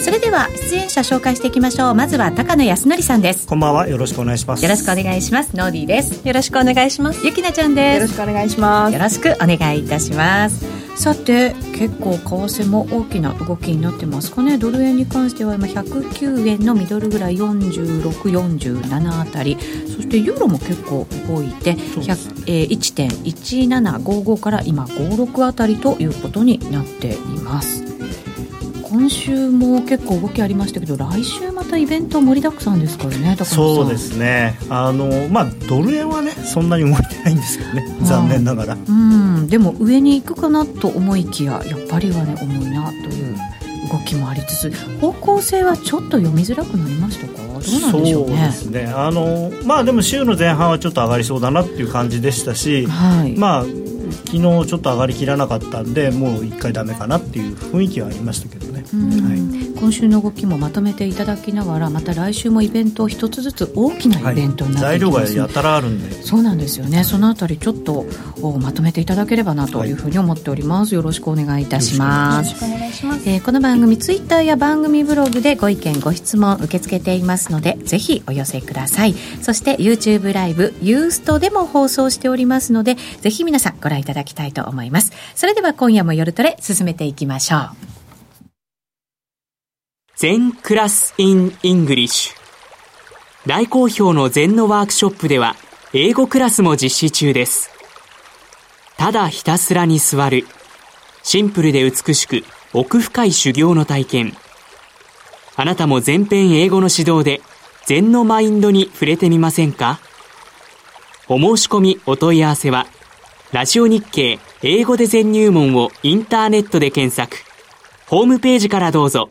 それでは出演者紹介していきましょう。まずは高野康則さんです。こんばんは。よろしくお願いします。よろしくお願いします。ノーディーです。よろしくお願いします。ゆきなちゃんです。よろしくお願いします。よろしくお願いいたします。さて結構為替も大きな動きになってますかね。ドル円に関しては今109円のミドルぐらい4647あたり。そしてユーロも結構動いて、えー、1.1755から今56あたりということになっています今週も結構動きありましたけど来週またイベント盛りだくさんですからねそうですね。あの、まあ、ドル円はねそんなに動いてないんですけどね残念ながら、うん。でも上に行くかなと思いきややっぱりはね重いなという動きもありつつ方向性はちょっと読みづらくなりましたか？どうなんでしょうね。そうですね。あのまあでも週の前半はちょっと上がりそうだなっていう感じでしたし、はい、まあ昨日ちょっと上がりきらなかったんでもう1回だめかなっていう雰囲気はありましたけどね、はい、今週の動きもまとめていただきながらまた来週もイベント一つずつ大きなイベントになっていきます、はい、材料がやたらあるんで。そうなんですよねそのあたりちょっとまとめていただければなというふうに思っております、よろしくお願いいたします。よろしくお願いします、えー、この番組ツイッターや番組ブログでご意見ご質問受け付けていますのでぜひお寄せください。そして YouTube ライブユーストでも放送しておりますのでぜひ皆さんご覧いただきたいと思います。それでは今夜も夜トレ進めていきましょう。禅 class in English。大好評の禅のワークショップでは英語クラスも実施中です。ただひたすらに座る。シンプルで美しく奥深い修行の体験。あなたも全編英語の指導で禅のマインドに触れてみませんか？お申し込みお問い合わせはラジオ日経英語で全入門をインターネットで検索。ホームページからどうぞ。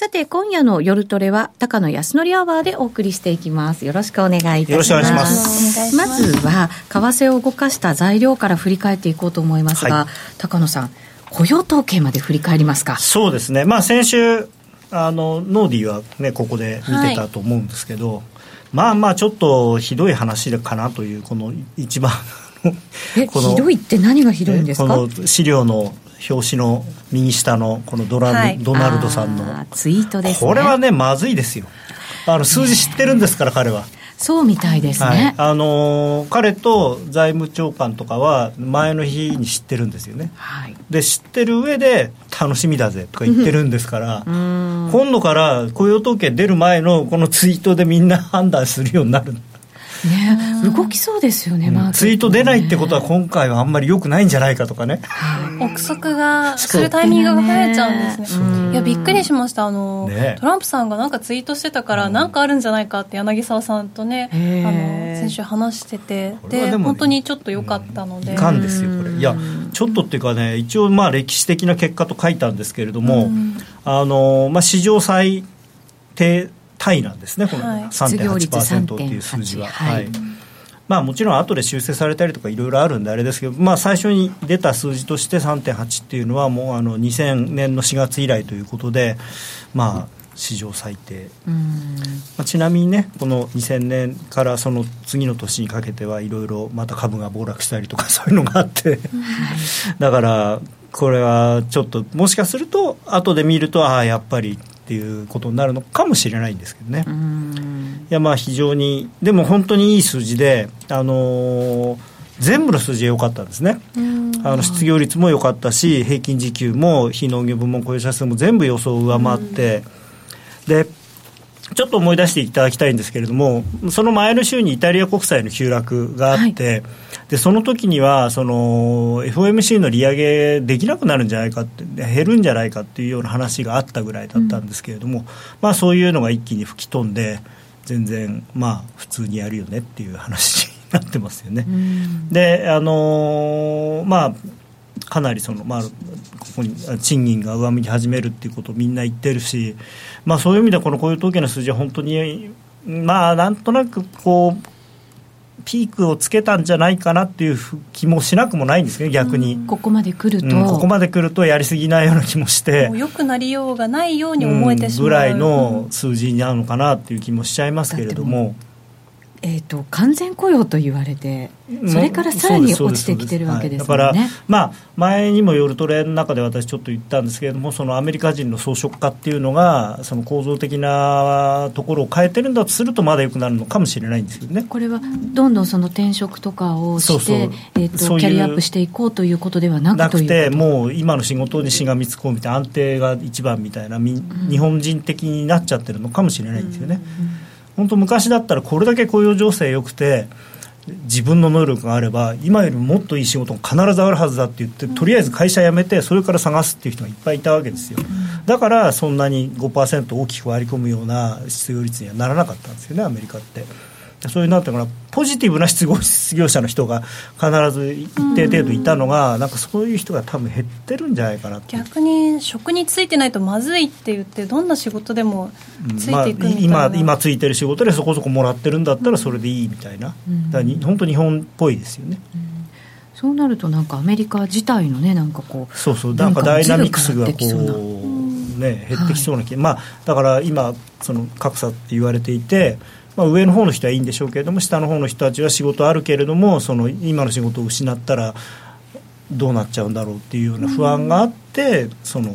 さて、今夜の夜トレは、高野康則アワーでお送りしていきます。よろしくお願いいたします。よろしくお願いします。まずは、為替を動かした材料から振り返っていこうと思いますが、はい、高野さん、雇用統計まで振り返りますか？そうですね。まあ、先週、あのノーディーはねここで見てたと思うんですけど、はい、まあまあちょっとひどい話かなというこの一番このひどいって何がひどいんですか？この資料の表紙の右下のこのドラ、はい、ドナルドさんの。ツイートです、ね、これはねまずいですよ。あの数字知ってるんですから、彼は。そうみたいですね、はい、あのー、彼と財務長官とかは前の日に知ってるんですよね、はい、で知ってる上で楽しみだぜとか言ってるんですから今度から雇用統計出る前のこのツイートでみんな判断するようになるね、動きそうですよね、うん、ツイート出ないってことは今回はあんまりよくないんじゃないかとかね、憶測がするタイミングが増えちゃうんですね。いやびっくりしました。あの、ね、トランプさんがなんかツイートしてたからなんかあるんじゃないかって柳沢さんとね、あの先週話してて。で、ね、本当にちょっと良かったので、いかんですよこれ。いやちょっとっていうかね一応まあ歴史的な結果と書いたんですけれども、あのまあ史上最低タイなんですね、この3.8%っていう数字は。はい。まあ、もちろん後で修正されたりとかいろいろあるんであれですけど、まあ、最初に出た数字として3.8っていうのはもうあの2000年の4月以来ということで、まあ、史上最低、まあ、ちなみにねこの2000年からその次の年にかけてはいろいろまた株が暴落したりとか そういうのがあって。だからこれはちょっともしかすると後で見るとああやっぱりっていうことになるのかもしれないんですけどね。いやまあ非常にでも本当にいい数字で、あのー、全部の数字が良かったんですね。あの失業率も良かったし平均時給も非農業部門雇用者数も全部予想を上回って、でちょっと思い出していただきたいんですけれども、その前の週にイタリア国債の急落があって、はい、でその時にはその FOMC の利上げできなくなるんじゃないかって、減るんじゃないかっていうような話があったぐらいだったんですけれども、うん、まあ、そういうのが一気に吹き飛んで、全然まあ普通にやるよねっていう話になってますよね。であのー、まあかなりその、まあ、ここに賃金が上向き始めるっていうことをみんな言ってるし、まあ、そういう意味でこの雇用統計の数字は本当に、まあ、なんとなくこうピークをつけたんじゃないかなっていう気もしなくもないんですけど逆に、ここまで来ると、うん、ここまで来るとやりすぎないような気もして。よくなりようがないように思えてしまう、ぐらいの数字になるのかなっていう気もしちゃいますけれども。えーと、完全雇用と言われて、それからさらに落ちてきてるわけです、ね。はい、だから、まあ、前にも夜トレの中で私、ちょっと言ったんですけれども、そのアメリカ人の装飾家っていうのが、その構造的なところを変えてるんだとすると、まだよくなるのかもしれないんですけどね。これはどんどんその転職とかをして、えーと、キャリアアップしていこうということではなくなくて、もう今の仕事にしがみつこうみたいな、安定が一番みたいな、日本人的になっちゃってるのかもしれないんですよね。うんうん本当昔だったらこれだけ雇用情勢良くて自分の能力があれば今よりもっといい仕事が必ずあるはずだって言ってとりあえず会社辞めてそれから探すっていう人がいっぱいいたわけですよ。だからそんなに5%大きく割り込むような失業率にはならなかったんですよねアメリカって。そういうなんていうかなポジティブな失業者の人が必ず一定程度いたのが、なんかそういう人が多分減ってるんじゃないかな逆に職についてないとまずいって言ってどんな仕事でもついていくみたいな、まあ、今今ついてる仕事でそこそこもらってるんだったらそれでいいみたいな、うん、だから本当日本っぽいですよね。うん。そうなるとなんかアメリカ自体のねなんかこうそうそう。なんかダイナミクスがこうね減ってきそうな気、はい、まあだから今その格差って言われていてまあ、上の方の人はいいんでしょうけれども下の方の人たちは仕事あるけれどもその今の仕事を失ったらどうなっちゃうんだろうっていうような不安があって、その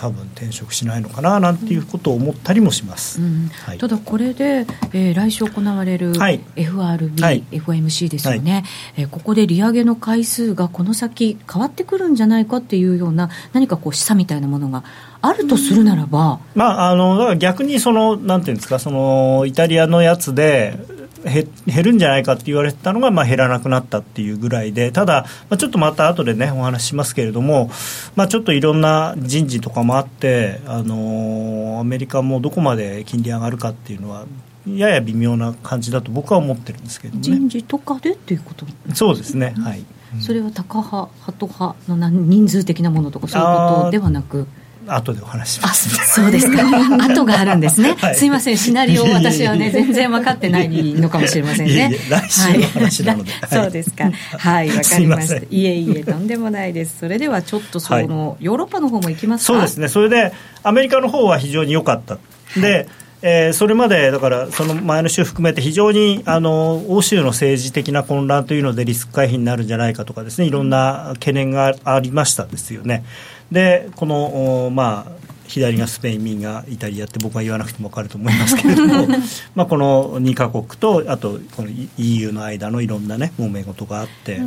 多分転職しないのかななんていうことを思ったりもします、うん。はい、ただこれで、えー、来週行われる FRB、はい、FOMC ですよね、はい、えー、ここで利上げの回数がこの先変わってくるんじゃないかっていうような何かこう示唆みたいなものがあるとするならば、まあ、あの逆にそのなんていうんですかそのイタリアのやつで減るんじゃないかって言われてたのが、まあ、減らなくなったっていうぐらいでただ、まあ、ちょっとまた後でねお話ししますけれども、まあ、ちょっといろんな人事とかもあって、あのー、アメリカもどこまで金利上がるかっていうのはやや微妙な感じだと僕は思ってるんですけど、ね、人事とかでっていうこと？そうですね、はい、それはタカ派ハト派の人数的なものとかそういうことではなく？後でお話します、そうですか。後があるんですね、はい、すいません。シナリオ 私はね全然分かってないのかもしれませんね。来週の話なので、はい、そうですか。はい。わかりました。いえいえとんでもないです。それではちょっとその、ヨーロッパの方も行きますか？そうですね。それでアメリカの方は非常に良かった。で、えー、それまでだからその前の週含めて非常にあの欧州の政治的な混乱というのでリスク回避になるんじゃないかとかですね。いろんな懸念がありましたですよね。でこのまあ左がスペイン右がイタリアって僕は言わなくても分かると思いますけれども まあこの2か国とあとこの EU の間のいろんなね揉め事があって、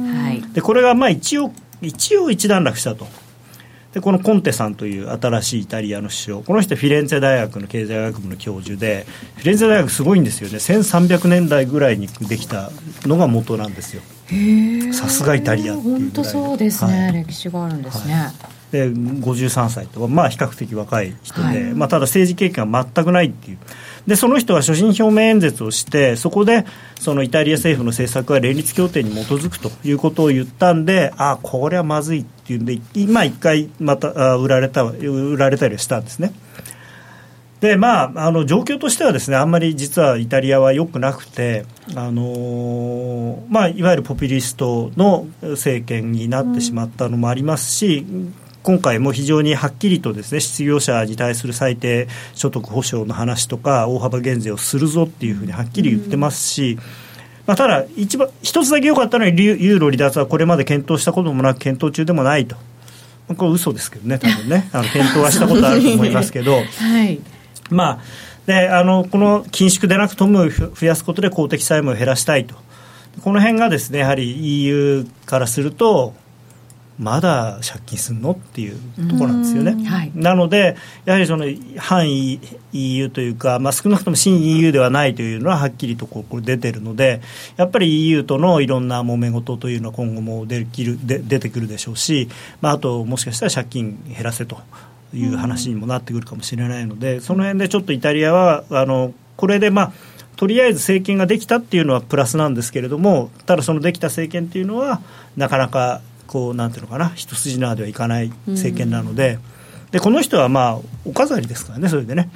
でこれがまあ一応一応一段落したと。でこのコンテさんという新しいイタリアの首相この人フィレンツェ大学の経済学部の教授でフィレンツェ大学すごいんですよね。1300年代ぐらいにできたのが元なんですよ。さすがイタリアっていう本当そうですね、はい、歴史があるんですね、はいで53歳とまあ比較的若い人で、はい、まあ、ただ政治経験は全くないっていうでその人は所信表明演説をしてそこでそのイタリア政府の政策は連立協定に基づくということを言ったんであこれはまずいっていうんで今一回また売られた売られたりしたんですね。でまあ、あの状況としてはですねあんまり実はイタリアは良くなくて、あのまあ、いわゆるポピュリストの政権になってしまったのもありますし、今回も非常にはっきりとですね失業者に対する最低所得保障の話とか大幅減税をするぞっていうふうにはっきり言ってますし、まあ、ただ一番一つだけ良かったのはユーロ離脱はこれまで検討したこともなく検討中でもないと。これ嘘ですけどね多分ね。あの検討はしたことあると思いますけど、はい、まあであのこの緊縮でなくとも増やすことで公的債務を減らしたいと。この辺がですねやはり EU からするとまだ借金すんの？っていうところなんですよね。はい、なので、やはりその反 EU というか、まあ、少なくとも新 EU ではないというのははっきりとこう出てるので、やっぱり EU とのいろんな揉め事というのは今後もできるで出てくるでしょうし、まあ、あともしかしたら借金減らせという話にもなってくるかもしれないので、その辺でちょっとイタリアは、あのこれでまあとりあえず政権ができたっていうのはプラスなんですけれどもただそのできた政権っていうのはなかなかこうなんていうのかな一筋縄ではいかない政権なので。でこの人はまあお飾りですからね、それでね、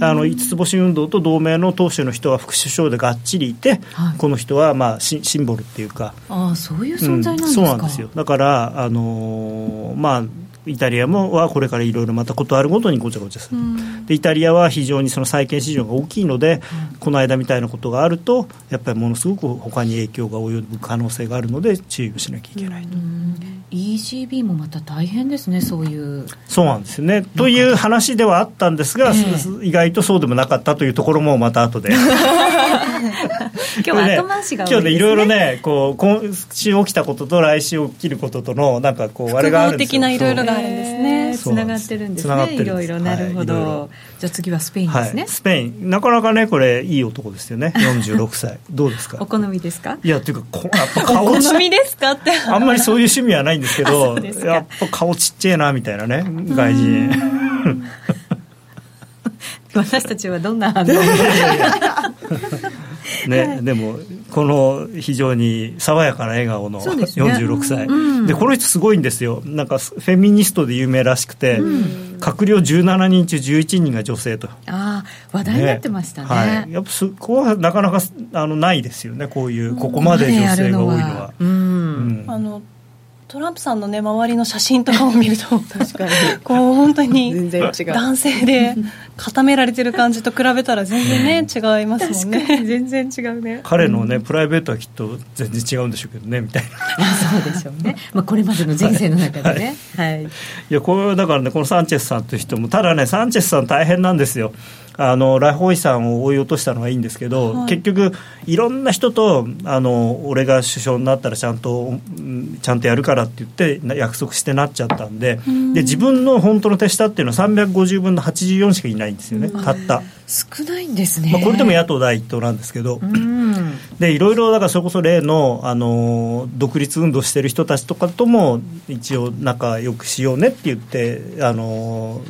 あの五つ星運動と同盟の党首の人は副首相でがっちりいて、はい、この人はまあシシンボルっていうか、あそういう存在なんですか、うん、そうなんですよ。だから、あのー、まあ、イタリアもはこれからいろいろまたことあるごとにごちゃごちゃする、でイタリアは非常にその債券市場が大きいので、うん、この間みたいなことがあるとやっぱりものすごく他に影響が及ぶ可能性があるので注意をしなきゃいけないと。ECB もまた大変ですね、そういう。そうなんですよね。という話ではあったんですが、えー、意外とそうでもなかったというところもまた後で 今日は後回しが、ね、今日ねいろいろねこう今週起きたことと来週起きることとのなんかこうあれがあるんですよ。的ないろいろがあるんですね。つながってるんですね。いろいろなるほど。はい、じゃあ次はスペインですね、はい、スペインなかなかねこれいい男ですよね。46歳 どうですか？お好みですか？いやっていうかこやっぱ顔お好みですか？ってあんまりそういう趣味はないんですけど やっぱ顔ちっちゃいなみたいなね外人。私たちはどんな反応ね、でもこの非常に爽やかな笑顔の46歳で、ね。うん、でこの人すごいんですよ。なんかフェミニストで有名らしくて、うん、閣僚17人中11人が女性と。ああ話題になってましたね、ね、はい、やっぱそこはなかなかあのないですよね。こういうここまで女性が多いのは。うん、あのトランプさんのね周りの写真とかを見ると確かに。こう本当に男性で固められてる感じと比べたら全然ね違いますもんね。全然違うね。彼のね、プライベートはきっと全然違うんでしょうけどねみたいな。そうでしょうね、まあ、これまでの人生の中でね。はい、はい、い。やこれだからねこのサンチェスさんという人もただねサンチェスさん大変なんですよ。あのラホイさんを追い落としたのはいいんですけど、はい、結局、いろんな人とあの俺が首相になったらちゃんとちゃんとやるからって言って約束してなっちゃったんでで自分の本当の手下っていうのは350分の84しかいないんですよね、たった。少ないんですね、まあ、これでも野党第一党なんですけど、でいろいろだからそれこそ例のあの独立運動してる人たちとかとも一応仲良くしようねって言ってあの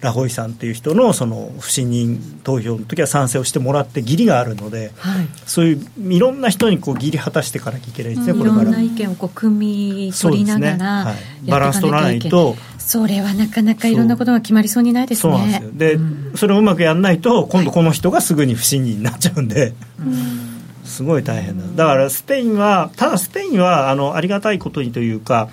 ラホイさんっていう人のその不信任投票の時は賛成をしてもらって義理があるので、はい、そういういろんな人にこう義理果たしていかなきゃいけないですね、うん、これからいろんな意見をこう組み取りながら、ね。はい、バランス取らないと。それはなかなかいろんなことが決まりそうにないですね。そでそれをうまくやらないと今度この人がすぐに不信任になっちゃうんで、すごい大変だだからスペインはただスペインはあのありがたいことにというか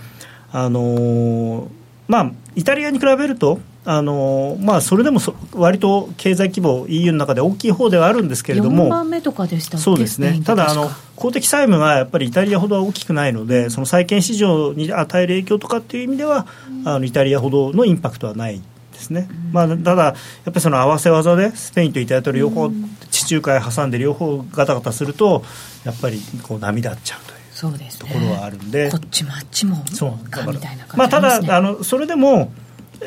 あのー、まあイタリアに比べるとあのまあ、それでも割と経済規模 EU の中で大きい方ではあるんですけれども4番目とかでしたそうですね。ただあの公的債務がやっぱりイタリアほどは大きくないのでその債券市場に与える影響とかっていう意味では、うん、あのイタリアほどのインパクトはないですね、うん、まあ、ただやっぱりその合わせ技でスペインとイタリアと両方、地中海挟んで両方ガタガタするとやっぱりこう波立っちゃうという。そうです、ね、ところはあるんで。こっちもあっちもそう。かみたいな感じ、ね、まあ、ただあのそれでも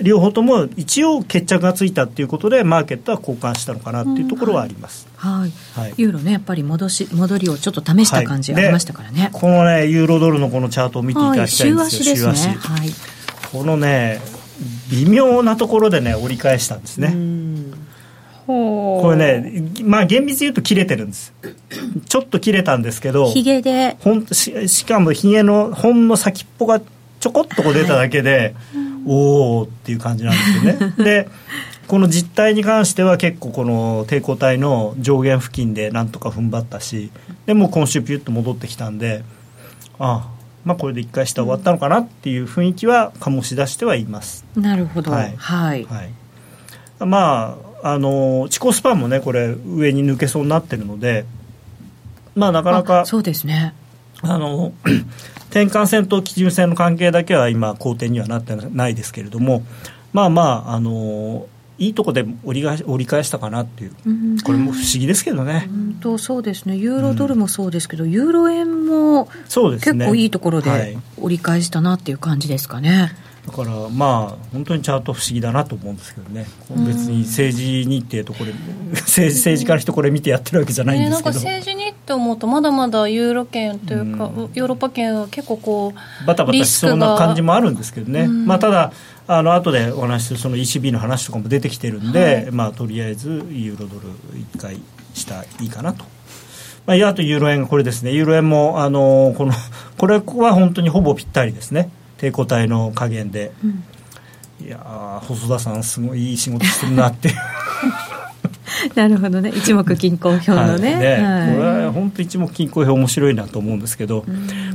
両方とも一応決着がついたということでマーケットは交換したのかなというところはあります、うん、はい、はい、ユーロねやっぱり戻し戻りをちょっと試した感じありましたからね、はい、このねユーロドルのこのチャートを見ていただきたいんですよ、はい、週足ですね、はい、このね微妙なところでね折り返したんですね。これねまあ厳密に言うと切れてるんです。ちょっと切れたんですけどひげで。ほんししかもひげのほんの先っぽがちょこっとこう出ただけで、はいおおっていう感じなんですよね。でこの実態に関しては結構この抵抗体の上限付近でなんとか踏ん張ったしでも今週ピュッと戻ってきたんでああまあこれで一回下終わったのかなっていう雰囲気は醸し出してはいます。なるほど。はい、はい、はい、まああのチコスパンもねこれ上に抜けそうになってるのでまあなかなかそうですね。あの転換線と基準線の関係だけは今好転にはなってないですけれどもまあまああのいいとこで折り折り返したかなっていう、うん、これも不思議ですけどね。とそうですね。ユーロドルもそうですけど、うん、ユーロ円も結構いいところで折り返したなっていう感じですかね。だからまあ本当にチャート不思議だなと思うんですけどね。別に政治日程とこれ 政治政治家の人これ見てやってるわけじゃないんですけど、ね、なん。か政治日程思うとまだまだユーロ圏というか、うん、ヨーロッパ圏は結構こうバタバタしそうな感じもあるんですけどね、うん、まあただあの後でお話しするその ECB の話とかも出てきてるんで、はい、まあとりあえずユーロドル1回したらいいかなと。まあ、あとユーロ円これですね、ユーロ円も、あのこのこれは本当にほぼぴったりですね、抵抗体の加減で、うん、いや細田さん、すごいいい仕事してるなって。なるほどね、一目均衡表のね、はい、これは本当、一目均衡表、面白いなと思うんですけど、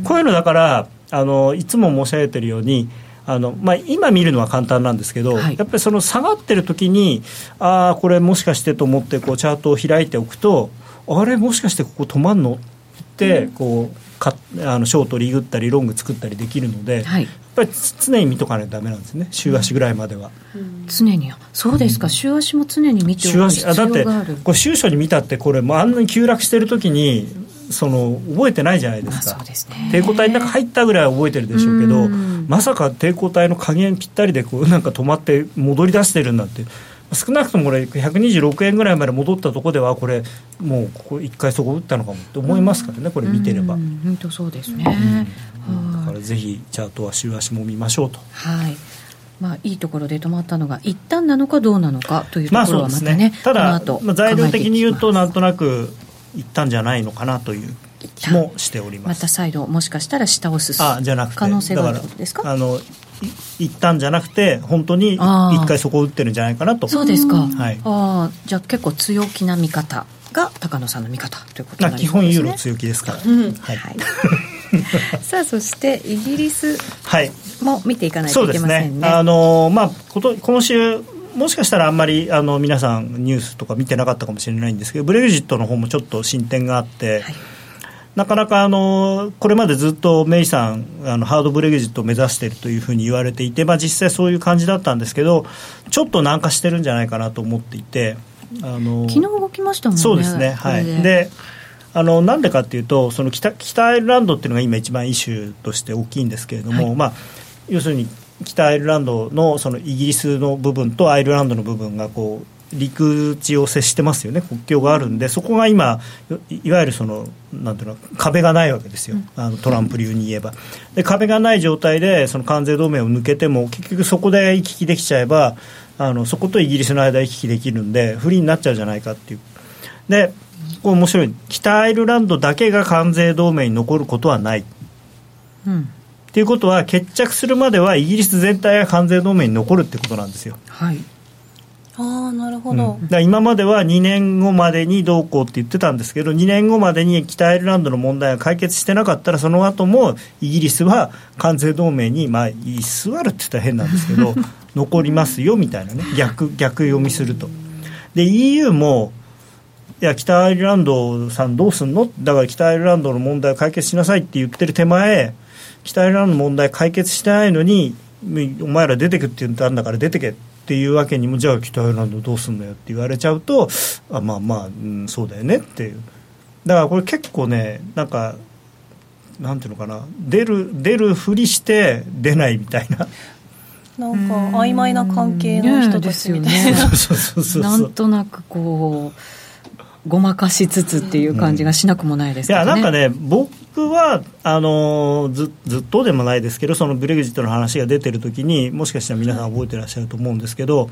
こういうのだからあの、いつも申し上げてるように、あのまあ、今見るのは簡単なんですけど、はい、やっぱりその下がってる時にああこれもしかしてと思ってこうチャートを開いておくとあれもしかしてここ止まんのってこうかあのショートリグったりロング作ったりできるので、はい、やっぱり常に見とかないとダメなんですね。週足ぐらいまでは、うん、常にそうですか、うん、週足も常に見ておく必要がある。だってこれ週初に見たってこれもうあんなに急落してる時にその覚えてないじゃないですか、まあすね、抵抗体の中入ったぐらいは覚えてるでしょうけどまさか抵抗体の加減ぴったりでこうなんか止まって戻り出してるんだって少なくともこれ126円ぐらいまで戻ったところではこれもうここ1回そこ打ったのかもって思いますからねこれ見てれば。本当そうですね、うん、だからぜひチャートは週足も見ましょうと。はい。まあ、いいところで止まったのが一旦なのかどうなのかというところはまたね,、ね。ただ、まあ、材料的に言うとなんとなく一旦じゃないのかなという気もしております。また再度もしかしたら下を進む可能性があるですか？あのいったんじゃなくて本当に一回そこを打ってるんじゃないかなと。そうですか、はい、あじゃあ結構強気な見方が高野さんの見方ということになりね。基本ユーロ強気ですから、うん、はい、はい。さあそしてイギリスも見ていかないといけませんね。ねあのまあこと今週もしかしたらあんまりあの皆さんニュースとか見てなかったかもしれないんですけどブレグジットの方もちょっと進展があって、はいなかなかあのこれまでずっとメイさんあのハードブレグジットを目指しているというふうに言われていて、まあ、実際そういう感じだったんですけどちょっと軟化してるんじゃないかなと思っていてあの昨日動きましたもんねそうですねはい。であのなんでかっていうとその北北アイルランドっていうのが今一番イシューとして大きいんですけれども、はい、まあ、要するに北アイルランドのそのイギリスの部分とアイルランドの部分がこう陸地を接してますよね、国境があるんで、そこが今、いわゆるそのなんていうの壁がないわけですよ、あのトランプ流に言えば。で壁がない状態で、その関税同盟を抜けても、結局そこで行き来できちゃえば、あのそことイギリスの間行き来できるんで、不利になっちゃうじゃないかっていう。でこれ面白い北アイルランドだけが関税同盟に残ることはない。うんっていうことは決着するまではイギリス全体が関税同盟に残るってことなんですよ。はいあなるほど、うん、今までは2年後までにどうこうって言ってたんですけど2年後までに北アイルランドの問題が解決してなかったらその後もイギリスは関税同盟に、まあ、居座るって言ったら変なんですけど 残りますよみたいなね。逆逆読みすると。で EU もいや北アイルランドさんどうすんの？だから北アイルランドの問題を解決しなさいって言ってる手前北アイルランドの問題解決してないのにお前ら出てくって言ったんだから出てけ。ってっていうわけにもじゃあ北アイルランドどうすんのよって言われちゃうとあまあまあ、うん、そうだよねっていう。だからこれ結構ねなんかなんていうのかな。出る出るふりして出ないみたいな。なんか曖昧な関係の人たちみたいな、なんとなくこうごまかしつつっていう感じがしなくもないです、ねうん、いやなんかね僕僕はあのずずっとでもないですけどそのブレグジットの話が出てる時にもしかしたら皆さん覚えてらっしゃると思うんですけど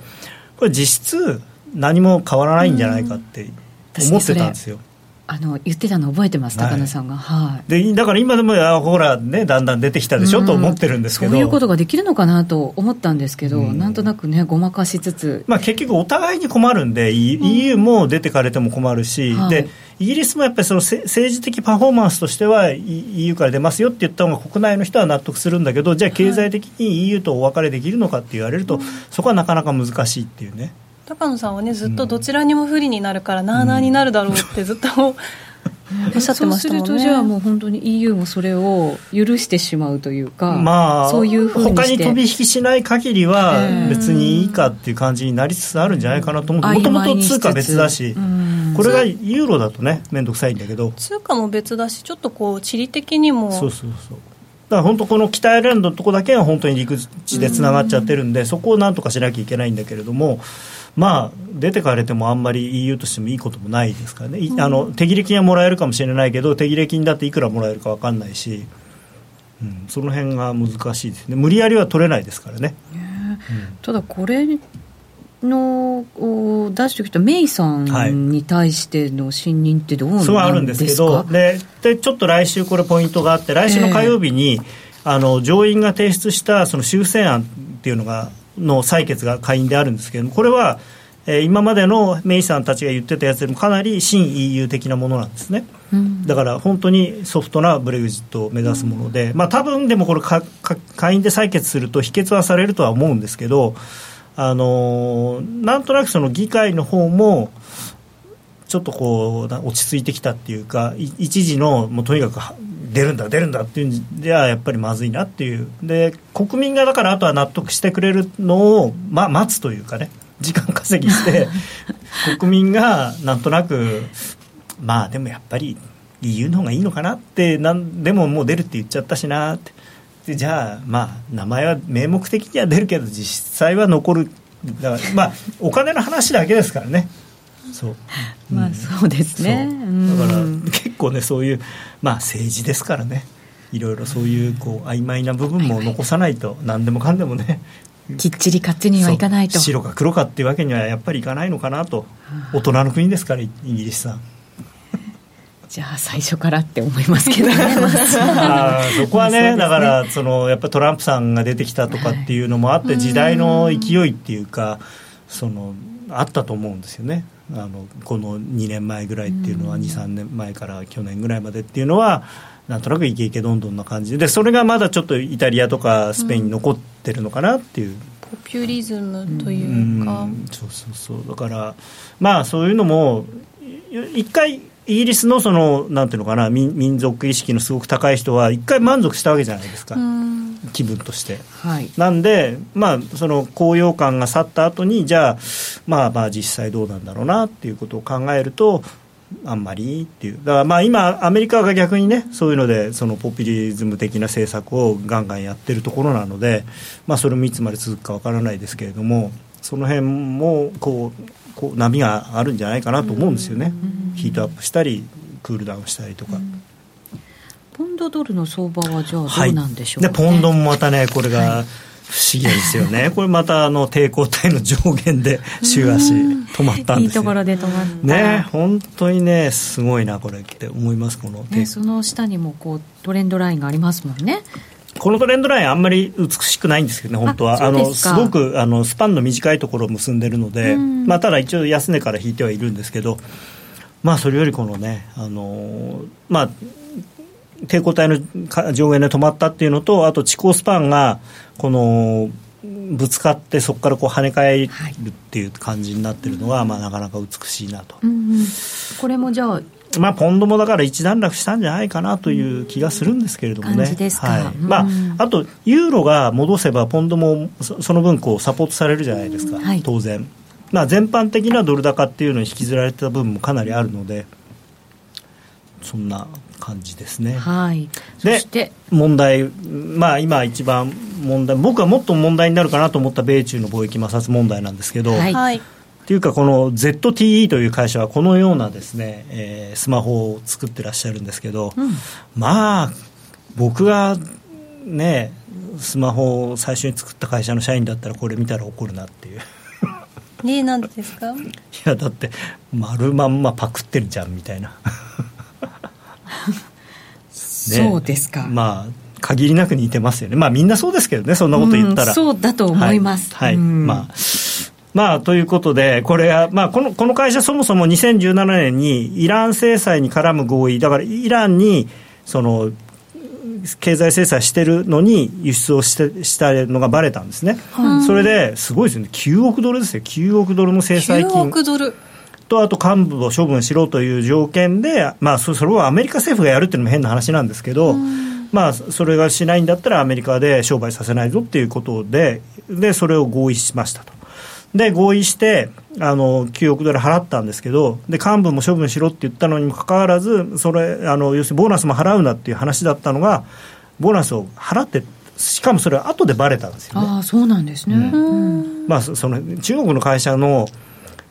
これ実質何も変わらないんじゃないかって思ってたんですよ。あの言ってたの覚えてます、高野さんが、はい、でだから今でもあほらねだんだん出てきたでしょ、うん、と思ってるんですけど。そういうことができるのかなと思ったんですけど、うん、なんとなくねごまかしつつ、まあ、結局お互いに困るんで、うん、EU も出てかれても困るし、でイギリスもやっぱりその政治的パフォーマンスとしては EU から出ますよって言った方が国内の人は納得するんだけどじゃあ経済的に EU とお別れできるのかって言われると、そこはなかなか難しいっていうね。高野さんはねずっとどちらにも不利になるから、なあなあになるだろうってずっと おっしゃってましたもんね。そうするとじゃあもう本当に EU もそれを許してしまうというか、まあ、そういうふうに他に飛び引きしない限りは別にいいかっていう感じになりつつあるんじゃないかなと思ってもともと通貨別だしこれがユーロだとね面倒くさいんだけど。通貨も別だしちょっとこう地理的にも。そうそうそう。だから本当この北アイルランドのとこだけは本当に陸地でつながっちゃってるんでそこをなんとかしなきゃいけないんだけれどもまあ、出てかれてもあんまり EU としてもいいこともないですからね、うん、あの手切れ金はもらえるかもしれないけど手切れ金だっていくらもらえるか分かんないし、うん、その辺が難しいですね。無理やりは取れないですからね。ただこれの出してきたメイさんに対しての信任ってどうなんですか、はい、そうあるんですけどででちょっと来週これポイントがあって来週の火曜日に、えー、あの上院が提出したその修正案っていうのがの採決が下院であるんですけれどもこれはえー、今までのメイさんたちが言ってたやつよりもかなり新 EU 的なものなんですね、うん、だから本当にソフトなブレグジットを目指すもので、うん、まあ多分でもこれかか、下院で採決すると否決はされるとは思うんですけど、あのー、なんとなくその議会の方も、ちょっとこう落ち着いてきたっていうか、一時のもうとにかく出るんだ、出るんだっていうんじゃ、やっぱりまずいなっていう、で国民がだからあとは納得してくれるのを、ま、待つというかね。時間稼ぎして 国民がなんとなくまあでもやっぱり EU の方がいいのかなってなんでももう出るって言っちゃったしなって。でじゃあまあ名前は名目的には出るけど実際は残る。だからまあお金の話だけですからねそう、まあそうですね。だから結構ねそういうまあ政治ですからね。いろいろそういうこう曖昧な部分も残さないと何でもかんでもね。きっちり勝手にはいかないと。白か黒かっていうわけにはやっぱりいかないのかなと。大人の国ですからイギリスさん。じゃあ最初からって思いますけどね。あそこはね、ね、だからそのやっぱトランプさんが出てきたとかっていうのもあって、時代の勢いっていうかそのあったと思うんですよねあのこの2年前ぐらいっていうのは23年前から去年ぐらいまでっていうのはなんとなくイケイケどんどんな感じで。それがまだちょっとイタリアとかスペインに残ってるのかなっていう。うん、ポピュリズムというか、うそうそうそう。だからまあそういうのも一回イギリスのそのなんていうのかな民民族意識のすごく高い人は一回満足したわけじゃないですか、気分として、はい、なんでまあその高揚感が去った後にじゃあまあまあ実際どうなんだろうなっていうことを考えるとあんまりっていう、だからまあ今、アメリカが逆にね、そういうので、そのポピュリズム的な政策をガンガンやってるところなので、まあ、それもいつまで続くかわからないですけれども、その辺もこうこう波があるんじゃないかなと思うんですよね、ヒートアップしたり、クールダウンしたりとか。ポンドドルの相場はじゃあどうなんでしょう、ね。はい、でポンドもまたね、これが、はい。不思議ですよね、これまたあの抵抗体の上限で週足止まったんですよ。いいところで止まった。ね本当にねすごいなこれって思いますこの、ね、その下にもこうトレンドラインがありますもんねこのトレンドラインあんまり美しくないんですけどね本当は。あのすごくあのスパンの短いところを結んでるので、まあ、ただ一応安値から引いてはいるんですけどまあそれよりこのねあのまあ抵抗体の上限で止まったっていうのとあと地高スパンがこのぶつかってそこからこう跳ね返るっていう感じになってるのが、はい、まあ、なかなか美しいなと、うんうん、これもじゃあまあ、ポンドもだから一段落したんじゃないかなという気がするんですけれどもね、はい。まあ、あとユーロが戻せばポンドもその分こうサポートされるじゃないですか、はい、当然、まあ、全般的なドル高っていうのに引きずられた部分もかなりあるのでそんな感じですね。はい、で問題、まあ、今一番問題僕はもっと問題になるかなと思った米中の貿易摩擦問題なんですけど、はい、っていうかこの ZTE という会社はこのようなですね、えー、スマホを作ってらっしゃるんですけど、うん、まあ僕がねスマホを最初に作った会社の社員だったらこれ見たら怒るなっていう。えなんでですか？いやだって丸まんまパクってるじゃんみたいな。そうですか。まあ限りなく似てますよね。まあみんなそうですけどねそんなこと言ったら、うん、そうだと思います、はい、はい、まあまあ、ということで、これは、まあ、このこの会社、そもそも2017年にイラン制裁に絡む合意、だからイランにその経済制裁してるのに輸出をしてしたのがばれたんですね、それですごいですよね、9億ドルですよ、9億ドルの制裁金。9億ドル。と、あと幹部を処分しろという条件で、まあ、それをアメリカ政府がやるっていうのも変な話なんですけど、まあ、それがしないんだったらアメリカで商売させないぞっていうことで、でそれを合意しましたと。で合意してあの9億ドル払ったんですけどで幹部も処分しろって言ったのにもかかわらずそれあの要するにボーナスも払うなっていう話だったのがボーナスを払ってしかもそれは後でばれたんですよね。あそうなんですね、うん、まあ、その中国の会社の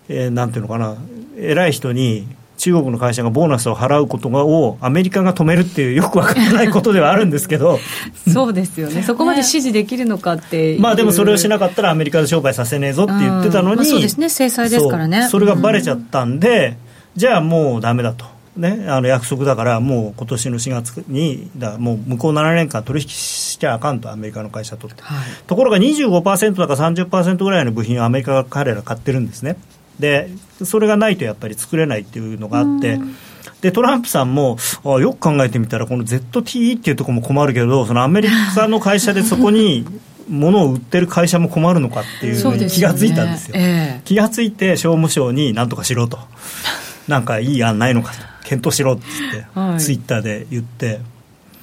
えー、なんていうのかな偉い人に中国の会社がボーナスを払うことをアメリカが止めるっていうよくわからないことではあるんですけど。そうですよね。そこまで支持できるのかってまあでもそれをしなかったらアメリカで商売させねえぞって言ってたのに、まあ、そうですね。制裁ですからね。それがばれちゃったんで、じゃあもうだめだと。ね、あの約束だからもう今年の4月にだもう向こう7年間取引しちゃあかんとアメリカの会社とって、はい、ところが25%だか30%ぐらいの部品をアメリカが彼ら買ってるんですね。でそれがないとやっぱり作れないっていうのがあってでトランプさんもあよく考えてみたらこの ZTE っていうところも困るけどそのアメリカの会社でそこに 物を売ってる会社も困るのかっていう気がついたんですよ、ねえ。ー、気がついて商務省になんとかしろと。なんかいい案ないのかと。検討しろっつって、はい、ツイッターで言って。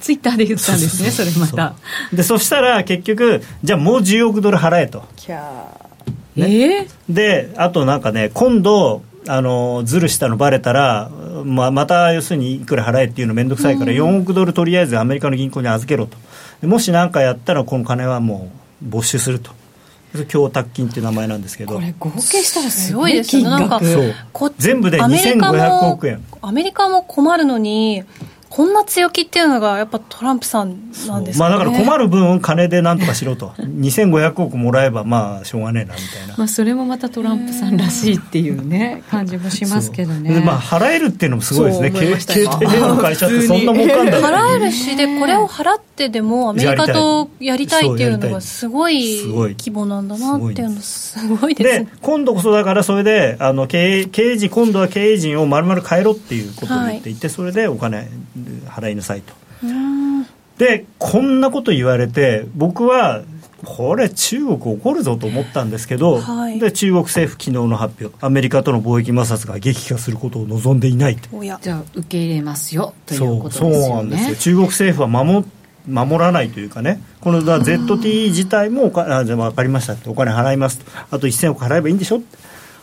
ツイッターで言ったんですねそれまた。でそしたら結局じゃあもう10億ドル払えと。キャーね、えー、であとなんかね今度あのずるしたのばれたら、まあ、また要するにいくら払えっていうの面倒くさいから4億ドルとりあえずアメリカの銀行に預けろと。もし何かやったらこの金はもう没収すると。供託金っていう名前なんですけど。これ合計したらすごいですよね。なんか全部で2500億円。アメリカも困るのにこんな強気っていうのがやっぱトランプさんなんですか、ね、まあ、だから困る分金でなんとかしろと。2500億もらえばまあしょうがねえなみたいな、まあ、それもまたトランプさんらしいっていうね感じもしますけどね。まあ払えるっていうのもすごいですね。携帯電話の会社ってそんな儲かんだ払えるしでこれを払ってでもアメリカとやりたいっていうのがすごい規模なんだなっていうのすごいですね。今度こそだからそれであの経営経営陣今度は経営陣をまるまる変えろっていうことを言っていて、はい、それでお金払いなさいと。でこんなこと言われて僕はこれ中国怒るぞと思ったんですけど、はい、で中国政府昨日の発表アメリカとの貿易摩擦が激化することを望んでいないと。じゃあ受け入れますよということですよね。そうなんですよ。中国政府は守守らないというかねこの ZTE 自体もお金あじゃ分かりましたってお金払いますと。あと1000億払えばいいんでしょ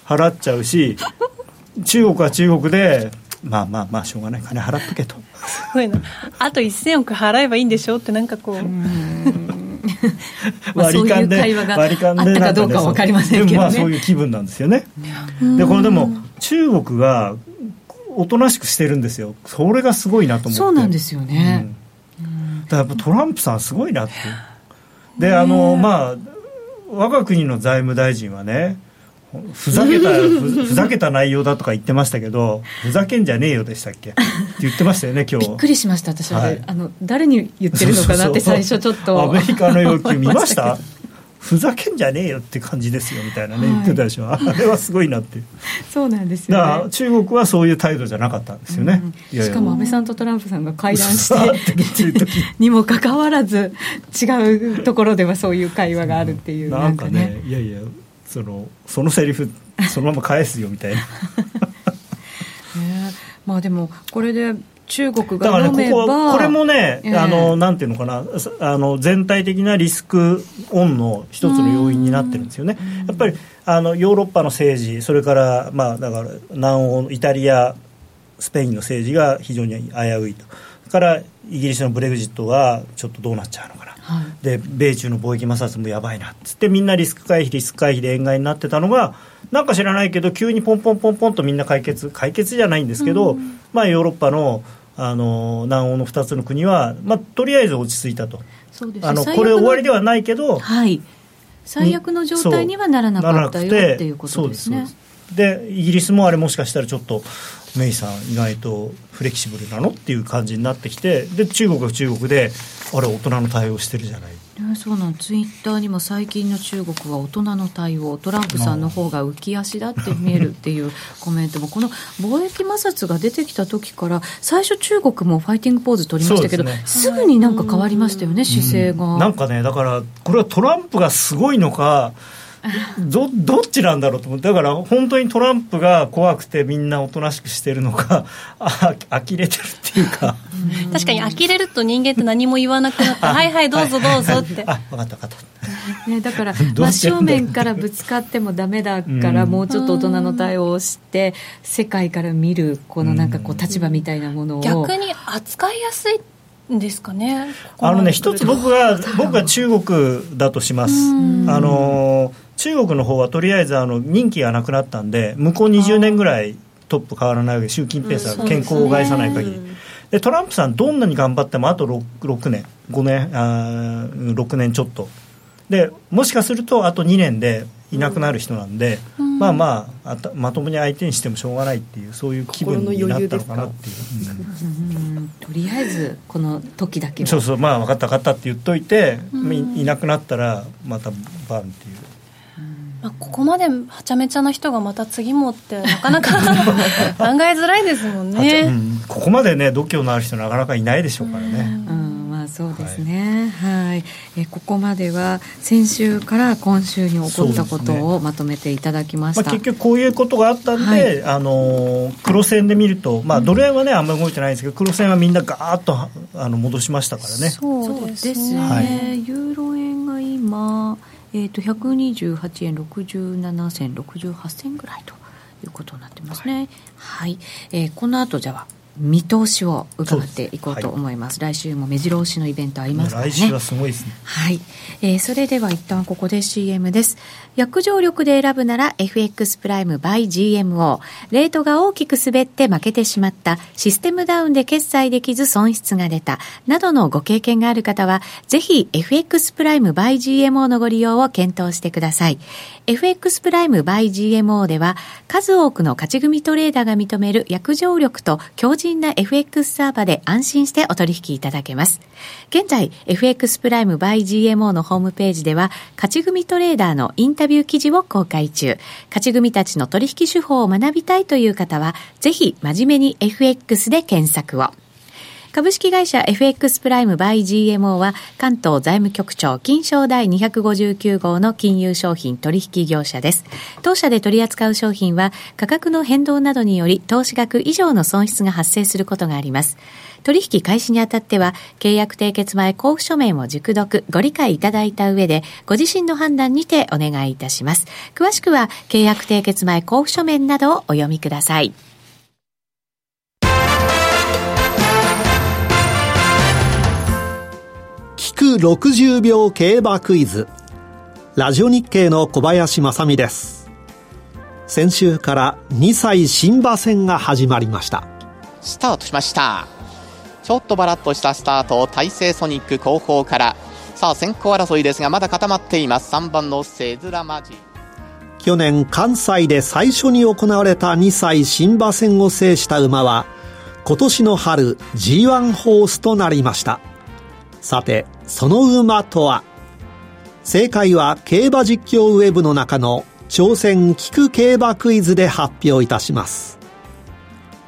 払っちゃうし中国は中国でまあまあまあしょうがない。金払っとけとすごいな。あと1000億払えばいいんでしょってなんかこう。割り勘で割り勘であったかどうか分かりませんけど、ね、まあそういう気分なんですよね。でこれでも中国がおとなしくしてるんですよ。それがすごいなと思って。そうなんですよね、うん、だからやっぱトランプさんすごいなって。であのまあ我が国の財務大臣はねふざけた ふざけた内容だとか言ってましたけどふざけんじゃねえよでしたっけ？って言ってましたよね今日。びっくりしました私は、はい、あの誰に言ってるのかなって最初ちょっと。アメリカの要求見ました？ふざけんじゃねえよって感じですよみたいなね、はい、言ってたでしょ。あれはすごいなってそうなんですよ、ね、だから中国はそういう態度じゃなかったんですよね、うん、しかも安倍さんとトランプさんが会談して にもかかわらず違うところではそういう会話があるっていう、うん、なんかねいやいやそのそのセリフそのまま返すよみたいな。まあでもこれで中国がだからねこここれもね、えー、あのなんていうのかなあの全体的なリスクオンの一つの要因になってるんですよね。やっぱりあのヨーロッパの政治それからまあだから南欧イタリアスペインの政治が非常に危ういと。からイギリスのブレグジットがちょっとどうなっちゃうのかなはい、で米中の貿易摩擦もやばいなっつってみんなリスク回避リスク回避で円買いになってたのがなんか知らないけど急にポンポンポンポンとみんな解決解決じゃないんですけど、うん、まあ、ヨーロッパのあの南欧の2つの国は、まあ、とりあえず落ち着いたと。あのこれ終わりではないけど、はい、最悪の状態にはならなかったよっていうことですね。でイギリスもあれもしかしたらちょっとメイさん意外とフレキシブルなの？っていう感じになってきてで中国は中国であれ大人の対応してるじゃない。そうなん。ツイッターにも最近の中国は大人の対応トランプさんの方が浮き足だって見えるっていう コメントもこの貿易摩擦が出てきた時から最初中国もファイティングポーズ取りましたけどす,、ぐになんか変わりましたよね、姿勢が、なんかねだからこれはトランプがすごいのかどどっちなんだろうと思ってだから本当にトランプが怖くてみんなおとなしくしてるのかあ呆れてるっていうか。確かに呆れると人間って何も言わなくなってはいはいどうぞどうぞって、あ分かった分かった。ね、だから真正面からぶつかってもダメだから、もうちょっと大人の対応をして世界から見るこのなんかこう立場みたいなものを。逆に扱いやすいですかねあのね一つ僕が僕が中国だとします。あの中国の方はとりあえずあの任期がなくなったんで向こう20年ぐらいトップ変わらないわけで習近平さん、健康を害さない限り、でトランプさん、どんなに頑張ってもあと 6, 6年、5年あ、6年ちょっと、でもしかするとあと2年でいなくなる人なんで、うん、まあまあまともに相手にしてもしょうがないっていうそういう気分になったのかなっていう、うん、とりあえずこの時だけそうそうまあ分かった分かったって言っといて、うん、いなくなったらまたバンっていう。まあ、ここまではちゃめちゃな人がまた次もってなかなか 考えづらいですもんね、ここまでね度胸のある人なかなかいないでしょうからね、そうですね、はい、えここまでは先週から今週に起こったことをまとめていただきました、まあ、結局こういうことがあったんで、はい、あの黒線で見ると、まあ、ドル円はね、あんまり動いてないんですけど黒線はみんなガーッとあの戻しましたからね。そうですね、はい、ユーロ円が今、えーと、128円67銭68銭ぐらいということになってますね。はい、はい、えー、この後じゃあ見通しを伺っていこうと思います、はい、来週も目白押しのイベントありますからね。来週はすごいですね。はい、えー、それでは一旦ここで CM です。約定力で選ぶなら FX プライム by GMO レートが大きく滑って負けてしまった。システムダウンで決済できず損失が出た。などのご経験がある方はぜひ FX プライム by GMO のご利用を検討してください。FX プライム by GMO では数多くの勝ち組トレーダーが認める約定力と強人な FX サーバで安心してお取引いただけます。現在 FX プライムバイ GMO のホームページでは勝ち組トレーダーのインタビュー記事を公開中。勝ち組たちの取引手法を学びたいという方はぜひ真面目に FX で検索を。株式会社 FX プライムバイ GMO は関東財務局長金賞第259号の金融商品取引業者です。当社で取り扱う商品は価格の変動などにより投資額以上の損失が発生することがあります。取引開始にあたっては、契約締結前交付書面を熟読、ご理解いただいた上で、ご自身の判断にてお願いいたします。詳しくは、契約締結前交付書面などをお読みください。聞く60秒競馬クイズ。ラジオ日経の小林正美です。先週から2歳新馬戦が始まりました。スタートしました。ちょっとバラッとしたスタート大勢ソニック後方から。さあ先行争いですがまだ固まっています。3番のセズラマジ。去年関西で最初に行われた2歳新馬戦を制した馬は今年の春 G1 ホースとなりましたさて、その馬とは？正解は競馬実況ウェブの中の挑戦聞く競馬クイズで発表いたします。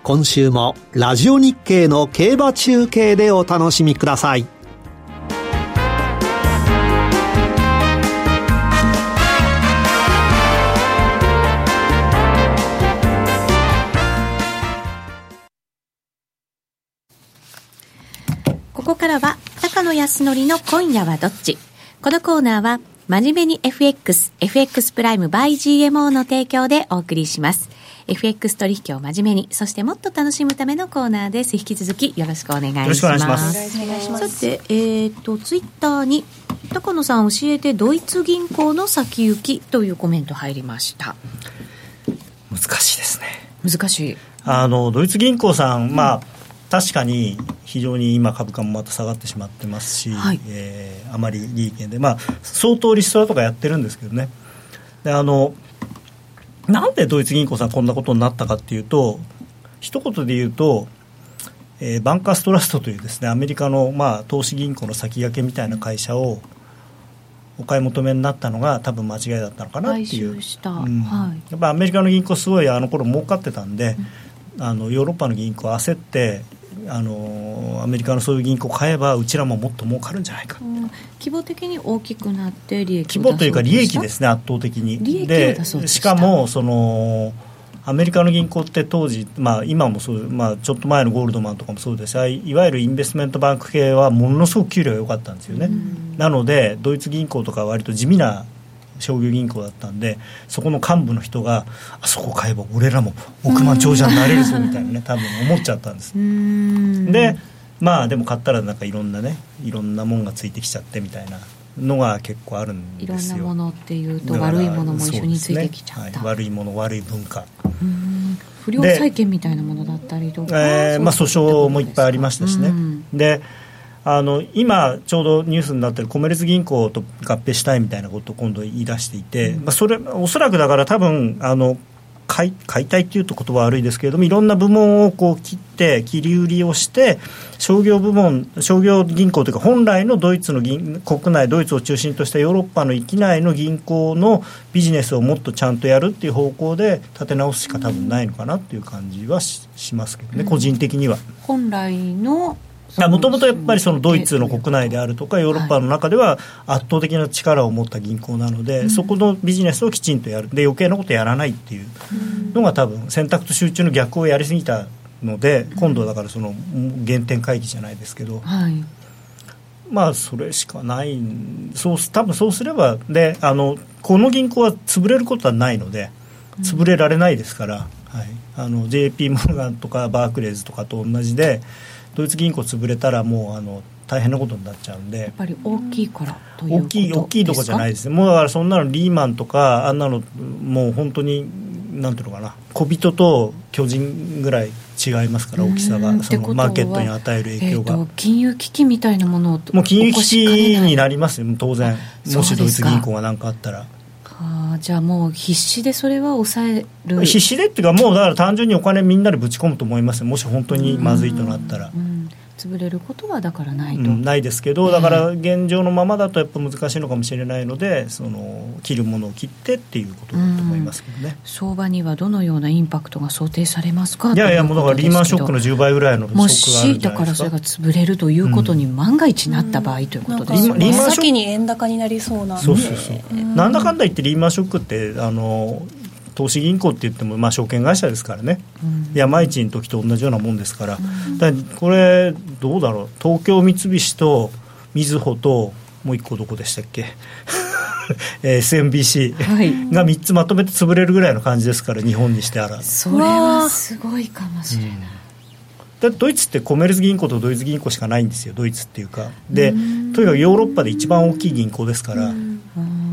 今週もラジオ日経の競馬中継でお楽しみください。ここからは高野康則の今夜はどっち？このコーナーは真面目に FX、FX プライム by GMO の提供でお送りします。FX 取引を真面目に、そしてもっと楽しむためのコーナーです。引き続きよろしくお願いします。よろしくお願いします。さて、えっ、ー、と、ツイッターに、高野さん教えてドイツ銀行の先行きというコメント入りました。難しいですね。難しい。あの、ドイツ銀行さん、まあ、確かに非常に今、株価もまた下がってしまってますし、はい、えー、あまり利益で、まあ、相当リストラとかやってるんですけどね。であのなんでドイツ銀行さんこんなことになったかっていうと一言で言うと、えー、バンカーストラストというですねアメリカの、まあ、投資銀行の先駆けみたいな会社をお買い求めになったのが多分間違いだったのかなっていう、うん。はい、やっぱアメリカの銀行すごいあの頃儲かってたんで、うん、あのヨーロッパの銀行焦ってあのアメリカのそういう銀行を買えばうちらももっと儲かるんじゃないか、うん、規模的に大きくなって利益規模というか利益ですね圧倒的に。でしかもそのアメリカの銀行って当時、まあ、今もそう、まあ、ちょっと前のゴールドマンとかもそうですいわゆるインベストメントバンク系はものすごく給料が良かったんですよね、なのでドイツ銀行とかは割と地味な商業銀行だったんでそこの幹部の人があそこ買えば俺らも億万長者になれるぞみたいなね多分思っちゃったんです。でまあでも買ったらなんかいろんなねいろんなもんがついてきちゃってみたいなのが結構あるんですよ。いろんなものっていうと悪いものも一緒についてきちゃった、ねはい、悪いもの悪い文化不良債権みたいなものだったりとか、えーまあ、訴訟もいっぱいありましたしね、うん、であの今、ちょうどニュースになってるコメルス銀行と合併したいみたいなことを今度言い出していて、うん、まあ、それおそらくだから多分あの解解体っていうと言葉悪いですけれどもいろんな部門をこう切って切り売りをして商業部門商業銀行というか本来のドイツの銀国内ドイツを中心としたヨーロッパの域内の銀行のビジネスをもっとちゃんとやるっていう方向で立て直すしか多分ないのかなっていう感じはしますけどね、個人的には。本来のもともとやっぱりそのドイツの国内であるとかヨーロッパの中では圧倒的な力を持った銀行なので、そこのビジネスをきちんとやる。で余計なことやらないっていうのが多分選択と集中の逆をやりすぎたので今度はだからその原点回帰じゃないですけど、はい、まあそれしかないそう多分そうすればであのこの銀行は潰れることはないので潰れられないですから、はい、あの JP モルガンとかバークレーズとかと同じで。ドイツ銀行潰れたらもうあの大変なことになっちゃうんで。やっぱり大きいからという大きい大きいとこじゃないです。ねもうだからそんなのリーマンとかあんなのもう本当になんていうのかな。小人と巨人ぐらい違いますから大きさが。そのマーケットに与える影響が、えー、金融危機みたいなものをもう金融危機になりますよ。当然。もしドイツ銀行が何かあったらあじゃあもう必死でそれは抑える。必死でっていうかもうだから単純にお金みんなでぶち込むと思いますもし本当にまずいとなったら。うんうん潰れることはだからないと、うん、ないですけどだから現状のままだとやっぱ難しいのかもしれないのでその切るものを切ってっていうことだと思いますけどね、相場にはどのようなインパクトが想定されますか？いやいやもうだからリーマンショックの10倍ぐらいのショックがあるんじゃないですか。もしだからそれが潰れるということに万が一なった場合ということですね、リーマンショックに円高になりそうなそうそうそう、なんだかんだ言ってリーマンショックってあの投資銀行って言っても、まあ、証券会社ですからね、うん、山一の時と同じようなもんですから、うん、だこれ、どうだろう、東京三菱とみずほと、もう一個どこでしたっけ、SMBC が3つまとめて潰れるぐらいの感じですから、日本にしてあら。それはすごいかもしれない。だドイツってコメルス銀行とドイツ銀行しかないんですよ、ドイツっていうか、でとにかくヨーロッパで一番大きい銀行ですから。あ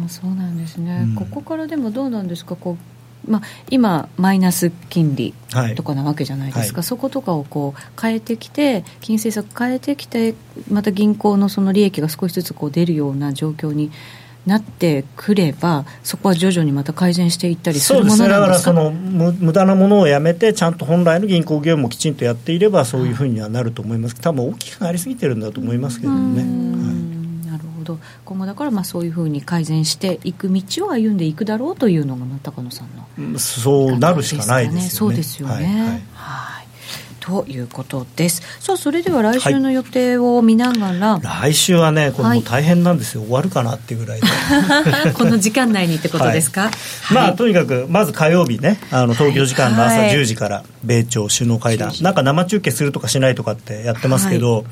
そうなんですね、ここからでもどうなんですか、こうまあ、今、マイナス金利とかなわけじゃないですか、はい、そことかをこう変えてきて、金融政策変えてきて、また銀行のその利益が少しずつこう出るような状況になってくれば、そこは徐々にまた改善していったりするものなんですか、ね、だからその無駄なものをやめて、ちゃんと本来の銀行業務をきちんとやっていれば、そういうふうにはなると思います。多分大きくなりすぎてるんだと思いますけどね。ほど。今後だからまあそういうふうに改善していく道を歩んでいくだろうというのが高野さんの、そうなるしかないですよね。そうですよね、はい、はい。ということです。さあ、それでは来週の予定を見ながら、はい、来週はね、これもう大変なんですよ、はい、終わるかなっていうぐらいで。この時間内にってことですか、はい、まあ、とにかく、まず火曜日ね、あの東京時間の朝10時から、米朝首脳会談、なんか生中継するとかしないとかってやってますけど、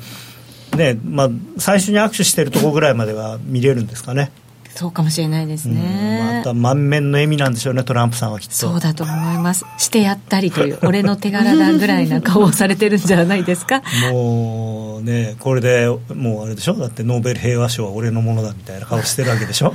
ねまあ、最初に握手してるところぐらいまでは見れるんですかね。そうかもしれないですね、また満面の笑みなんでしょうねトランプさんはきっと。そうだと思います。してやったりという 俺の手柄だぐらいな顔をされてるんじゃないですか。もうねこれでもうあれでしょ？だってノーベル平和賞は俺のものだみたいな顔してるわけでしょ？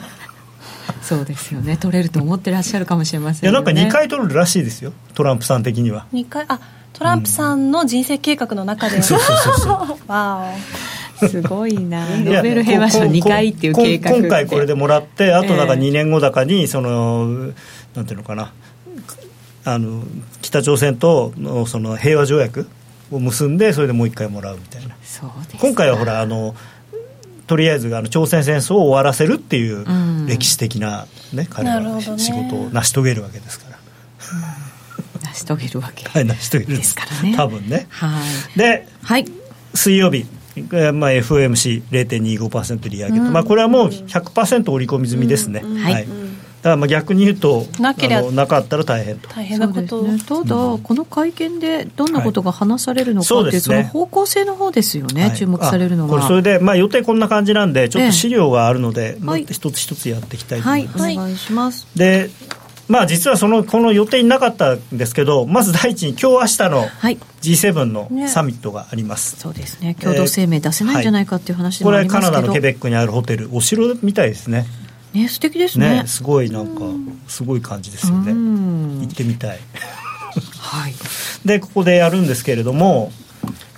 そうですよね。取れると思ってらっしゃるかもしれません、ね、いやなんか2回取るらしいですよトランプさん的には。2回？あトランプさんの人生計画の中では、そうそうそうそう。わおすごいな、ノーベル平和賞2回っていう計画今回これでもらって、あとなんか2年後だかに、その、なんていうのかな、あの北朝鮮とのその平和条約を結んで、それでもう1回もらうみたいな、今回はほらあの、とりあえずあの朝鮮戦争を終わらせるっていう歴史的なね、うん、彼は仕事を成し遂げるわけですから。うん。し遂げるわけ、はい、成し遂げる。ですからね。多分ね、はい、で、はい、水曜日まあ、FOMC0.25% 利上げと、うん、まあ、これはもう100%織り込み済みですね、うん。うん、はい、だからまあ逆に言うとなけあのなかったら大変と。大変なこと、ね、ただ、この会見でどんなことが話されるのかっていう、はい、その方向性の方ですよね、はい、注目されるのはこれそれで、まあ、予定こんな感じなんでちょっと資料があるので、ええ、まあ、一つ一つやっていきたいと思います、はい、お願いします。でまあ、実はそのこの予定になかったんですけど、まず第一に、今日明日の G7 のサミットがあります、ね、そうですね、共同声明出せないんじゃないかっていう話もありますけど、これ、カナダのケベックにあるホテル、お城みたいですね。ね、素敵ですね、ね、すごいなんか、すごい感じですよね、行ってみたい。はい、でここでやるんですけれども、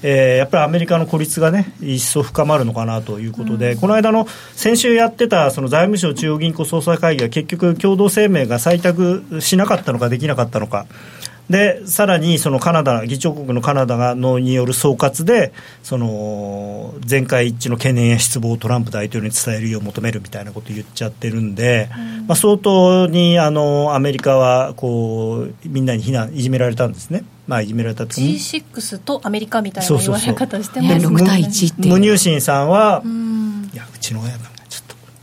えー、やっぱりアメリカの孤立がね一層深まるのかなということで、うん、この間の先週やってたその財務省中央銀行総裁会議は結局共同声明が採択しなかったのかできなかったのか。でさらにそのカナダ議長国のカナダがのによる総括でその全会一致の懸念や失望をトランプ大統領に伝えるよう求めるみたいなことを言っちゃってるんで、うん、まあ、相当にあのアメリカはこうみんなに非難いじめられたんですね。まあ、いじめられた G6 とアメリカみたいな言われ方してますね、6対1って無入信さんは、いやうちの親が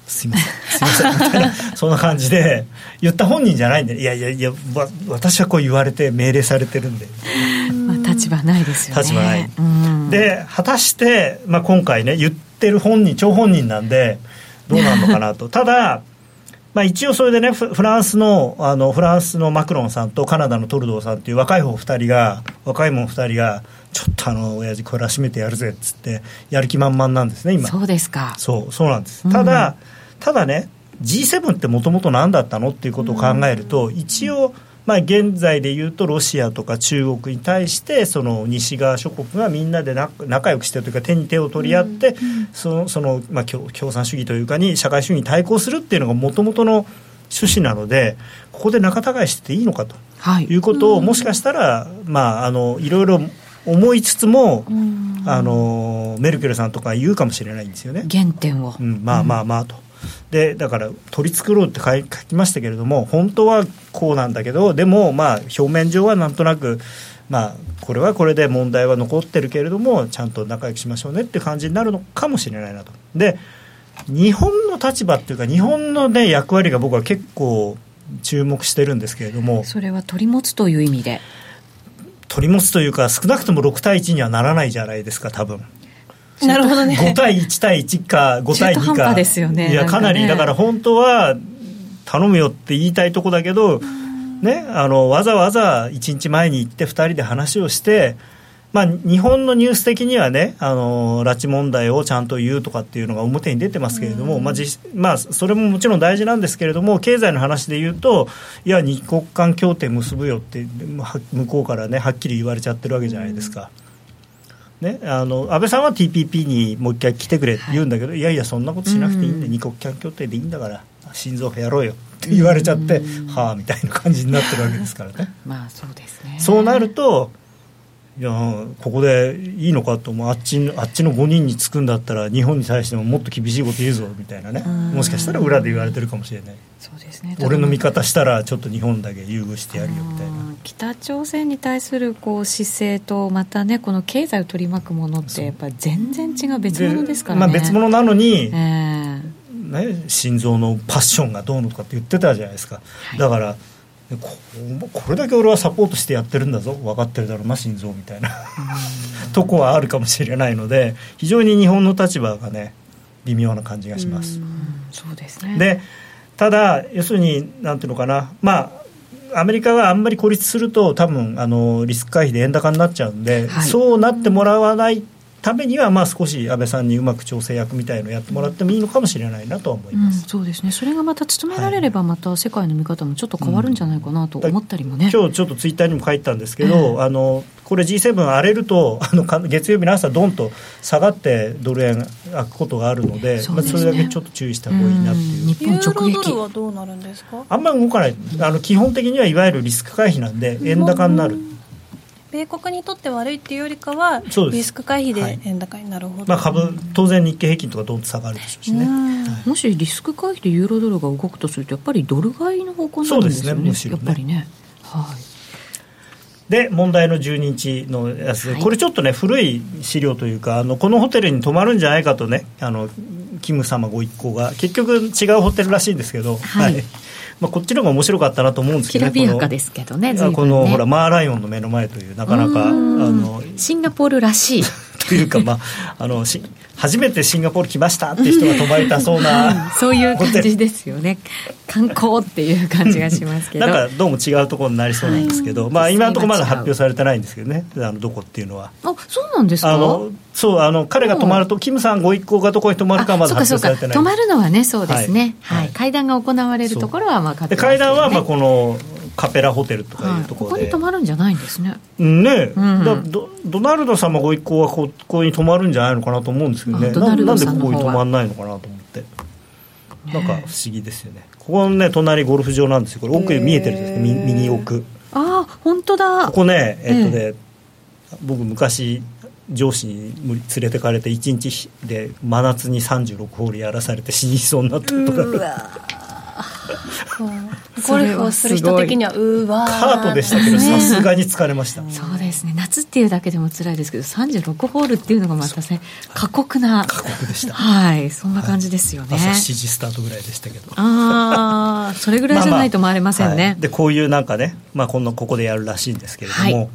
すいません。すいません。みたいなそんな感じで言った本人じゃないんでいやいやいや私はこう言われて命令されてるんで、まあ、立場ないですよね。立場ない、で果たして、まあ、今回ね言ってる本人張本人なんでどうなるのかなと。ただまあ、一応それでねフランスのあのフランスのマクロンさんとカナダのトルドーさんっていう若い方2人が若いもん2人がちょっとあの親父これは締めてやるぜっつってやる気満々なんですね今。そうですか。そうそうなんです、ただ、ただね G7 ってもともと何だったのっていうことを考えると、一応まあ、現在でいうとロシアとか中国に対してその西側諸国がみんなで仲良くしてというか手に手を取り合って、そのその、まあ、共産主義というかに社会主義に対抗するっていうのがもともとの趣旨なのでここで仲違いしてていいのかと、はい、いうことをもしかしたら、まあ、あのいろいろ思いつつも、あのメルケルさんとか言うかもしれないんですよね。原点を、うん、まあまあまあと。でだから取り繕うって書きましたけれども本当はこうなんだけどでもまあ表面上はなんとなくまあこれはこれで問題は残ってるけれどもちゃんと仲良くしましょうねって感じになるのかもしれないなと。で日本の立場っていうか日本の、ね、役割が僕は結構注目してるんですけれどもそれは取り持つという意味で取り持つというか少なくとも6対1にはならないじゃないですか多分 なるほどね。5対1対1か5対2か。ですよねいやかなり、ね、だから本当は頼むよって言いたいとこだけど、ね、あのわざわざ1日前に行って2人で話をしてまあ、日本のニュース的にはねあの拉致問題をちゃんと言うとかっていうのが表に出てますけれども、まあまあ、それももちろん大事なんですけれども経済の話で言うといや二国間協定結ぶよって向こうからねはっきり言われちゃってるわけじゃないですか。ね、あの安倍さんは TPP にもう一回来てくれって言うんだけど、はい、いやいやそんなことしなくていいんで、二国間協定でいいんだから心臓やろうよって言われちゃって、はあみたいな感じになってるわけですからね。まあそうですね。そうなるといやここでいいのかとあっちあっちの5人につくんだったら日本に対してももっと厳しいこと言うぞみたいなね。もしかしたら裏で言われてるかもしれない。そうですね。俺の味方したらちょっと日本だけ優遇してやるよみたいな北朝鮮に対するこう姿勢とまたねこの経済を取り巻くものってやっぱ全然違う別物ですからね、まあ、別物なのに、えーね、心臓のパッションがどうのとかって言ってたじゃないですか、はい、だからここれだけ俺はサポートしてやってるんだぞ。分かってるだろうな心臓みたいな。とこはあるかもしれないので非常に日本の立場がね微妙な感じがします。そうですね。でただ要するになんていうのかな。まあアメリカがあんまり孤立すると多分あのリスク回避で円高になっちゃうんで、はい、そうなってもらわないためには、まあ、少し安倍さんにうまく調整役みたいのをやってもらってもいいのかもしれないなと思います、うん、そうですね、それがまた務められれば、また世界の見方もちょっと変わるんじゃないかなと思ったりもね、うん、今日ちょっとツイッターにも書いたんですけど、あのこれ G7 荒れるとあの月曜日の朝どんと下がってドル円開くことがあるのでそ、ね、まあ、それだけちょっと注意した方がいいなっていう。日本直撃。はどうなるんですかあんまり動かない。あの基本的にはいわゆるリスク回避なんで円高になる、米国にとって悪いっていうよりかはリスク回避で円高になるほど、はい、まあ、株当然日経平均とかどんと下がるでしょうしね、はい、もしリスク回避でユーロドルが動くとするとやっぱりドル買いの方向になるんですよねそうですね。むしろねやっぱりね。はい。で問題の12日のやつ、はい、これちょっとね古い資料というかあのこのホテルに泊まるんじゃないかとねあのキム様ご一行が結局違うホテルらしいんですけど、はい、はい。まあ、こっちの方が面白かったなと思うんですけど、ね、きらびやかですけどねね。このほらマーライオンの目の前というなかなかあのシンガポールらしいというか、まあ、あのし初めてシンガポール来ましたっていう人が泊まりたそうな、そういう感じですよね。観光っていう感じがしますけど。なんかどうも違うところになりそうなんですけど、はい、まあ、今のところまだ発表されてないんですけどねあのどこっていうのは。あそうなんですか？あのそうあの彼が泊まると、キムさんご一行がどこに泊まるかまだ発表されてない泊まるのはねそうですね、はい、はい、会談が行われるところはまあ会談はまあこのカペラホテルとかいうところで、ここに泊まるんじゃないんですね。ね、うん、だドドナルド様ご一行はここに泊まるんじゃないのかなと思うんですけどね。ななんでここに泊まらないのかなと思って。なんか不思議ですよね。ここのね隣ゴルフ場なんですよ。これ奥に見えてるんですミニ奥。ああ本当だ。ここねえっとね、僕昔上司に連れてかれて1日で真夏に36ホールやらされて死にそうになったことがあるゴルフをする人的にはうわカートでしたけどさすがに疲れました、そうですね。夏っていうだけでも辛いですけど36ホールっていうのがまたね過酷な。過酷でした。はい。そんな感じですよね、はい、朝7時スタートぐらいでしたけど。ああそれぐらいじゃないと回れませんね、まあまあはい、でこういうなんかね、まあ、このここでやるらしいんですけれども、はい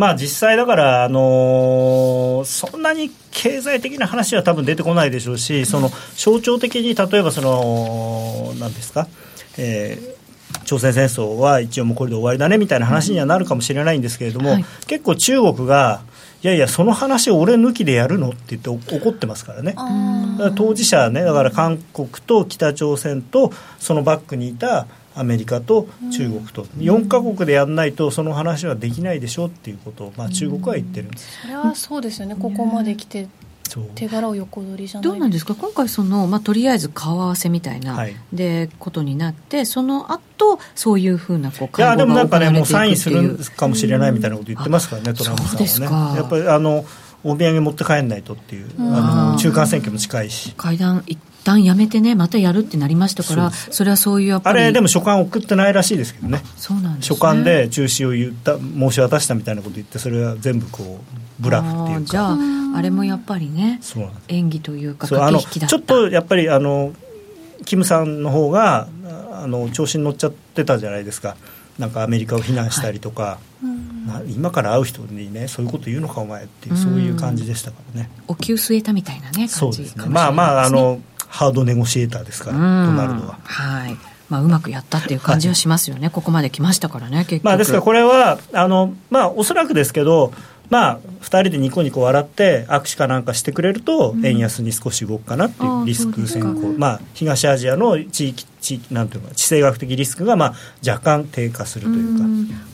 まあ、実際だから、あのー、そんなに経済的な話は多分出てこないでしょうし、その象徴的に例えばその、なんですか、えー、朝鮮戦争は一応もうこれで終わりだねみたいな話にはなるかもしれないんですけれども、はい、結構中国がいやいやその話を俺抜きでやるのって言って怒ってますからね。当事者ねだから韓国と北朝鮮とそのバックにいたアメリカと中国と、うん、4か国でやらないとその話はできないでしょっていうことを、まあ、中国は言ってるんです、それはそうですよね、ここまで来て手柄を横取りじゃどうなんですか？今回その、まあ、とりあえず顔合わせみたいな、はい、でことになってその後そういうふうなこういやでもなんかねもうサインするかもしれないみたいなこと言ってますからね、トランプさんはね。やっぱりあのお土産持って帰んないとっていうあの中間選挙も近いし。会談一旦やめてねまたやるってなりましたからそれはそういうやっぱり。あれでも書簡送ってないらしいですけどね。そうなんです、ね、書簡で中止を言った申し渡したみたいなこと言ってそれは全部こうブラフっていうか。じゃああれもやっぱりね演技というか駆け引きだった。ちょっとやっぱりあのキムさんの方があの調子に乗っちゃってたじゃないですか。なんかアメリカを非難したりとか、はい、今から会う人にねそういうこと言うのかお前っていうそういう感じでしたからね。お灸据えたみたいなね感じ、ね、まあまああのハードネゴシエーターですから、ドナルドは。はい。まあ、うまくやったっていう感じはしますよね、はい、ここまで来ましたからね、まあ、ですからこれは、あのまあ、おそらくですけど、まあ、2人でニコニコ笑って握手かなんかしてくれると、円安に少し動くかなっていうリスク先行、まあ、東アジアの地域地域なんていうか地政学的リスクがまあ若干低下するというか。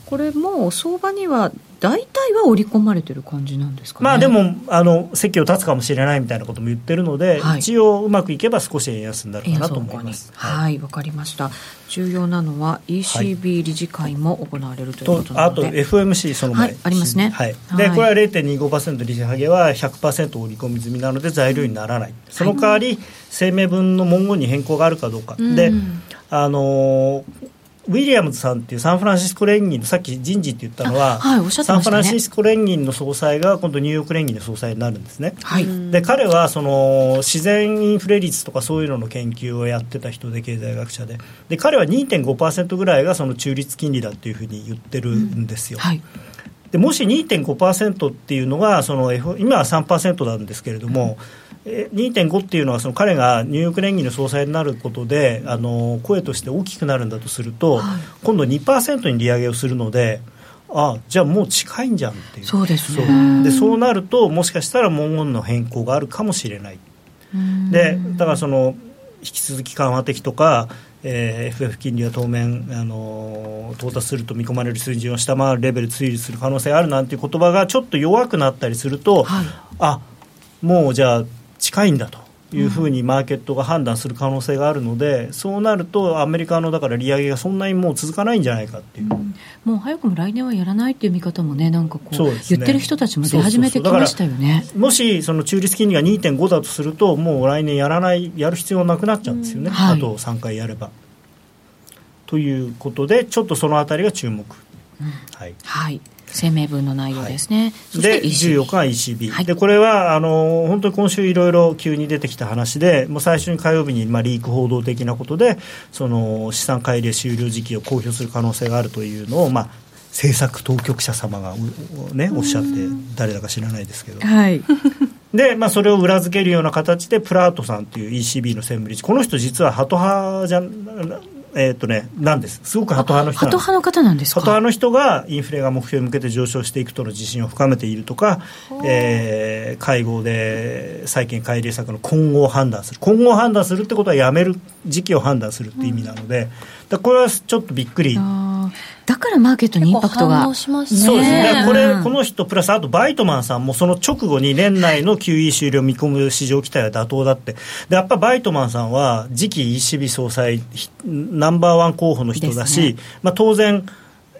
これも相場には大体は織り込まれてる感じなんですか、ね、まあでもあの席を立つかもしれないみたいなことも言ってるので、はい、一応うまくいけば少し円安になるかなと思います。はい。わ、はい、かりました。重要なのは ECB 理事会も行われるということなので、はい、あと FMC その前、はい、ありますね、はい、でこれは0.25%利上げは100%織り込み済みなので材料にならない、その代わり声明文の文言に変更があるかどうか、であのウィリアムズさんっていうサンフランシスコ連銀のさっき人事って言ったのは、はいね、サンフランシスコ連銀の総裁が今度ニューヨーク連銀の総裁になるんですね、はい、で彼はその自然インフレ率とかそういうのの研究をやってた人で経済学者で。で彼は2.5%ぐらいがその中立金利だっていうふうに言ってるんですよ、うんはい。でもし2.5%っていうのがその、F、今は3%なんですけれども、うん、2.5っていうのはその彼がニューヨーク連銀の総裁になることであの声として大きくなるんだとすると、はい、今度2%に利上げをするので。あじゃあもう近いんじゃんっていう。そうですね。でそうなるともしかしたら文言の変更があるかもしれない。でだからその引き続き緩和的とかえー、FF 金利は当面、あの到達すると見込まれる水準を下回るレベル推理する可能性があるなんていう言葉がちょっと弱くなったりすると、はい、あもうじゃあ近いんだというふうにマーケットが判断する可能性があるので、うん、そうなるとアメリカのだから利上げがそんなにもう続かないんじゃないかっていう、うん、もう早くも来年はやらないっていう見方もねなんかこう、ね、言ってる人たちも出始めてきましたよね。もしその中立金利が2.5だとするともう来年やらないやる必要なくなっちゃうんですよね、うんはい、あと3回やれば。ということでちょっとそのあたりが注目。はい、はい声明文の内容ですね、はい、で14日は ECB、はい、でこれはあの本当に今週いろいろ急に出てきた話でもう最初に火曜日に、まあ、リーク報道的なことでその資産改良終了時期を公表する可能性があるというのを、まあ、政策当局者様が、ね、おっしゃって誰だか知らないですけど。はい。で、まあ、それを裏付けるような形でプラートさんという ECB の専務理事この人実はハト派じゃえー、っとね、なんです、すごくハト派の人ハト派の方なんですか？ハト派の人がインフレが目標に向けて上昇していくとの自信を深めているとか、えー、会合で債券改良策の今後を判断する、今後を判断するってことはやめる時期を判断するって意味なので、だこれはちょっとびっくり。からマーケットにインパクトが。そうですね。これ、この人、プラスあとバイトマンさんもその直後に年内の QE 終了を見込む市場期待は妥当だって。で、やっぱバイトマンさんは次期 ECB 総裁ナンバーワン候補の人だし、ね、まあ当然、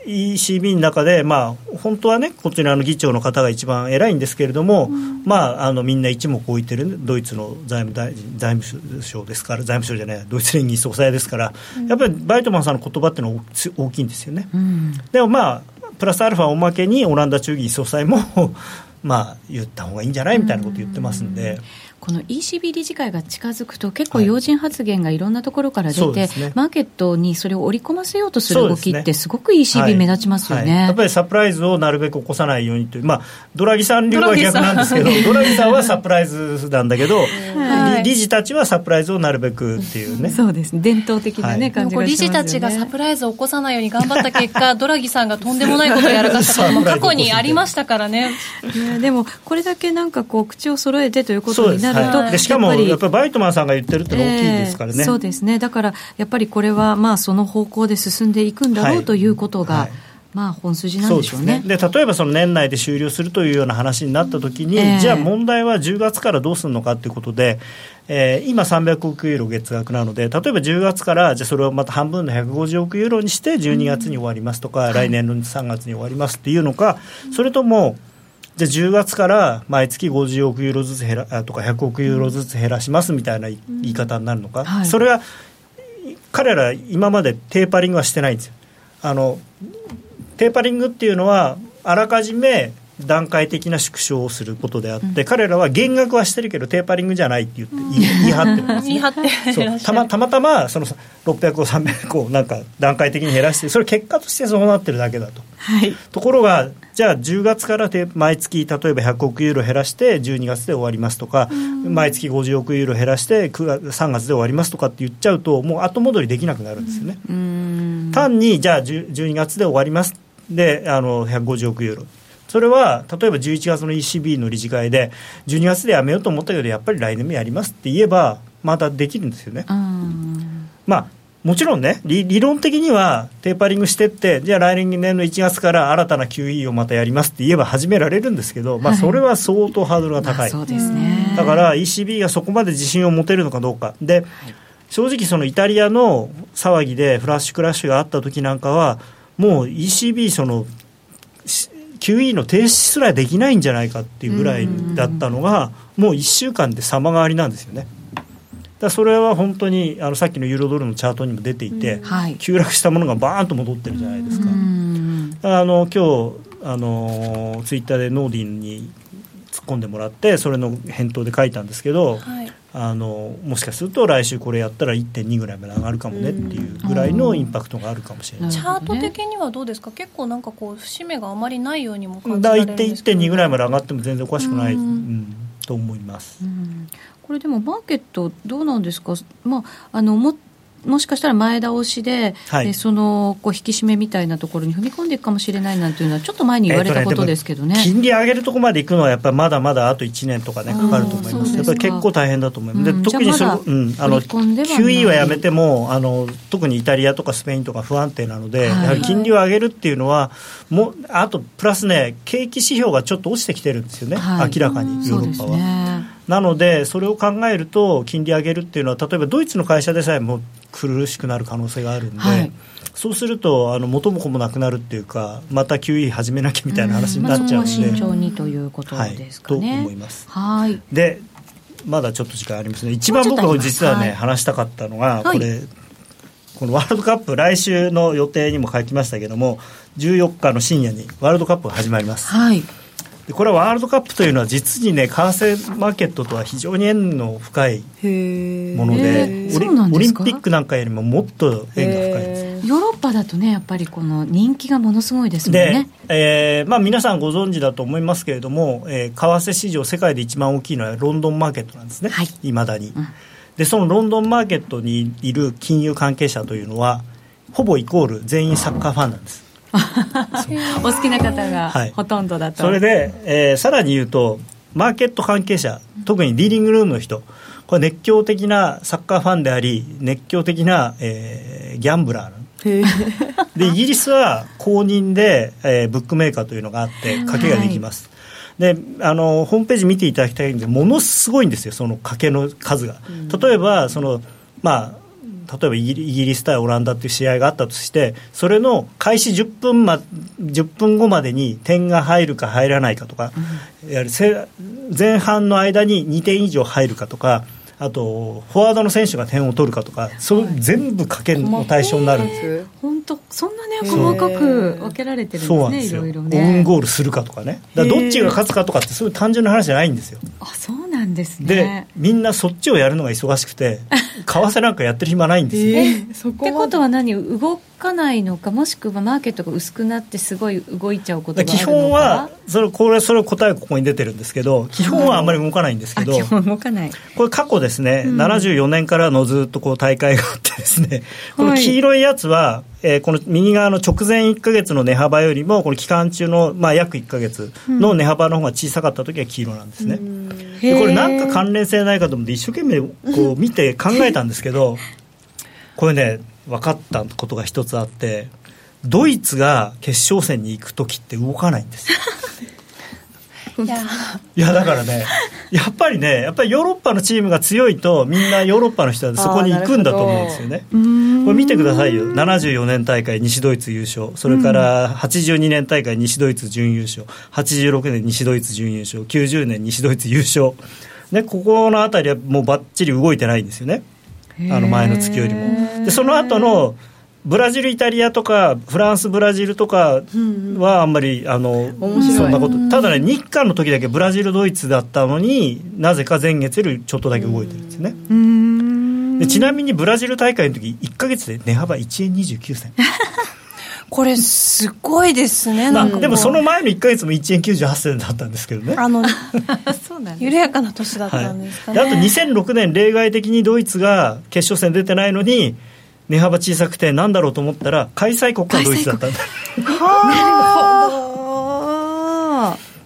ECB の中で、まあ、本当はね、こちらの議長の方が一番偉いんですけれども、うん、まあ、あのみんな一目置いてるドイツの財務大臣財務省ですから、財務省じゃない、ドイツ連議総裁ですから、うん、やっぱりバイトマンさんの言葉っていうのは大きいんですよね。うん、でもまあプラスアルファおまけにオランダ中議総裁も まあ、言った方がいいんじゃないみたいなこと言ってますんで。この ECB 理事会が近づくと、結構要人発言がいろんなところから出て、はいね、マーケットにそれを織り込ませようとする動きって、すごく ECB 目立ちますよね、はい。はい、やっぱりサプライズをなるべく起こさないようにという、まあ、ドラギさん流は逆なんですけど、ドラギさんはサプライズなんだけど、理事たちはサプライズをなるべくっていうね、そうです伝統的なね、ね感じが理事たちがサプライズを起こさないように頑張った結果、ドラギさんがとんでもないことをやらかしたことも過去にありましたからね。でもこれだけなんかこう口を揃えてということになると、でしかもやっぱり。バイトマンさんが言ってるって大きいですからね、えー、そうですね。だからやっぱりこれはまあその方向で進んでいくんだろうということが、はい。まあ、本筋なんでしょうね。で、ね、例えばその年内で終了するというような話になったときに、えー、じゃあ問題は10月からどうするのかということで、えー、今、300億ユーロ月額なので、例えば10月からじゃあそれをまた半分の150億ユーロにして、12月に終わりますとか、うん、来年の3月に終わりますっていうのか、はい、それとも、じゃあ10月から毎月50億ユーロずつ減らとか100億ユーロずつ減らしますみたいな言い方になるのか、はい、それは彼ら今までテーパリングはしてないんですよ。あのテーパリングっていうのはあらかじめ段階的な縮小をすることであって、うん、彼らは減額はしてるけどテーパリングじゃないって言って言い 張ってるんです、ね、言い張ってそう。たまたまたまその600を300をなんか段階的に減らしてそれ結果としてそうなってるだけだと、はい、ところがじゃあ10月から毎月例えば100億ユーロ減らして12月で終わりますとか、毎月50億ユーロ減らして9月3月で終わりますとかって言っちゃうともう後戻りできなくなるんですよね。単にじゃあ12月で終わります。であの150億ユーロそれは例えば11月の ECB の理事会で12月でやめようと思ったけどやっぱり来年もやりますって言えばまたできるんですよね。まあもちろんね理、理論的にはテーパリングしてって、じゃあ来年の1月から新たな QE をまたやりますって言えば始められるんですけど、まあ、それは相当ハードルが高い、そうですね、だから ECB がそこまで自信を持てるのかどうか。で正直、そのイタリアの騒ぎでフラッシュクラッシュがあった時なんかは、もう ECB、その QE の停止すらできないんじゃないかっていうぐらいだったのが、もう1週間で様変わりなんですよね。だそれは本当にあのさっきのユーロドルのチャートにも出ていて、はい、急落したものがバーンと戻ってるじゃないですか。あの今日あのツイッターでノーディンに突っ込んでもらってそれの返答で書いたんですけど、はい、あのもしかすると来週これやったら1.2ぐらいまで上がるかもねっていうぐらいのインパクトがあるかもしれない、チャート的にはどうですか？結構なんかこう節目があまりないようにも感じられるんですけど。1.2ぐらいまで上がっても全然おかしくない、うん、と思います。これでもマーケットどうなんですか、まあ、あのももしかしたら前倒しで、はい、そのこう引き締めみたいなところに踏み込んでいくかもしれないなんていうのは、ちょっと前に言われたことですけどね,、金利上げるところまでいくのは、やっぱりまだまだあと1年とかね、かかると思います、やっぱり結構大変だと思います、で特にその、うん、あの QE はやめてもあの、特にイタリアとかスペインとか不安定なので、はい、やはり金利を上げるっていうのは、もあとプラスね、景気指標がちょっと落ちてきてるんですよね、はい、明らかに、ヨーロッパは。なので、それを考えると、金利上げるっていうのは、例えばドイツの会社でさえも苦しくなる可能性があるんで、はい、そうすると、あの元も子もなくなるっていうか、また QE 始めなきゃみたいな話になっちゃうんで、慎重にということですかね。はい、と思います。はい。でまだちょっと時間ありますね、一番僕が実はね、話したかったのが、これ、このワールドカップ、来週の予定にも書きましたけども、14日の深夜にワールドカップが始まります。はいでこれはワールドカップというのは実にね為替マーケットとは非常に縁の深いものでオリオリンピックなんかよりももっと縁が深いです。ヨーロッパだとねやっぱりこの人気がものすごいですもんね。で、えーまあ、皆さんご存知だと思いますけれども、えー、為替市場世界で一番大きいのはロンドンマーケットなんですね。い。ま、だに、うん、でそのロンドンマーケットにいる金融関係者というのはほぼイコール全員サッカーファンなんです お好きな方がほとんどだと、はい、それで、えー、さらに言うとマーケット関係者特にディーリングルームの人。これ熱狂的なサッカーファンであり熱狂的な、えー、ギャンブラーでイギリスは公認で、えー、ブックメーカーというのがあって賭けができます、はい、であのホームページ見ていただきたいんでものすごいんですよその賭けの数が、例えばそのまあ例えばイギリス対オランダっていう試合があったとしてそれの開始10分,、ま、10分後までに点が入るか入らないかとか、うん、や前半の間に2点以上入るかとかあとフォワードの選手が点を取るかとか、そ全部賭けの対象になる。んです本当そんなね細かく分けられてるんですねいろいろね。オウンゴールするかとかね。だどっちが勝つかとかってそういう単純な話じゃないんですよ。あそうなんですね。でみんなそっちをやるのが忙しくて 為替なんかやってる暇ないんですよ、えー、ってことは何？動かないのかもしくはマーケットが薄くなってすごい動いちゃうことが基本はそれこれそれ答えがここに出てるんですけど基本はあんまり動かないんですけど、基本動かない。これ過去ですね、うん、74年からのずっとこう大会があってですねこの黄色いやつは、えー、この右側の直前1か月の値幅よりもこの期間中の、まあ、約1か月の値幅の方が小さかった時は黄色なんですね、うん、でこれなんか関連性ないかと思って一生懸命こう見て考えたんですけど これね分かったことが一つあってドイツが決勝戦に行く時って動かないんですよ いや。いやだからねやっぱりねやっぱりヨーロッパのチームが強いとみんなヨーロッパの人はそこに行くんだと思うんですよね。これ見てくださいよ。74年大会西ドイツ優勝。それから82年大会西ドイツ準優勝。86年西ドイツ準優勝。90年西ドイツ優勝。ね、ここの辺りはもうばっちり動いてないんですよね。あの前の月よりも。でその後のブラジル、イタリアとかフランス、ブラジルとかはあんまりあのそんなこと。ただね日韓の時だけブラジル、ドイツだったのになぜか前月よりちょっとだけ動いてるんですね。でちなみにブラジル大会の時1か月で値幅1円29銭。これすごいですね、まあ、でもその前の1か月も1円98銭だったんですけどね。あの 緩やかな年だったんですかね、はい、あと2006年例外的にドイツが決勝戦出てないのに値幅小さくてなんだろうと思ったら開催国がドイツだったんだ。なるほど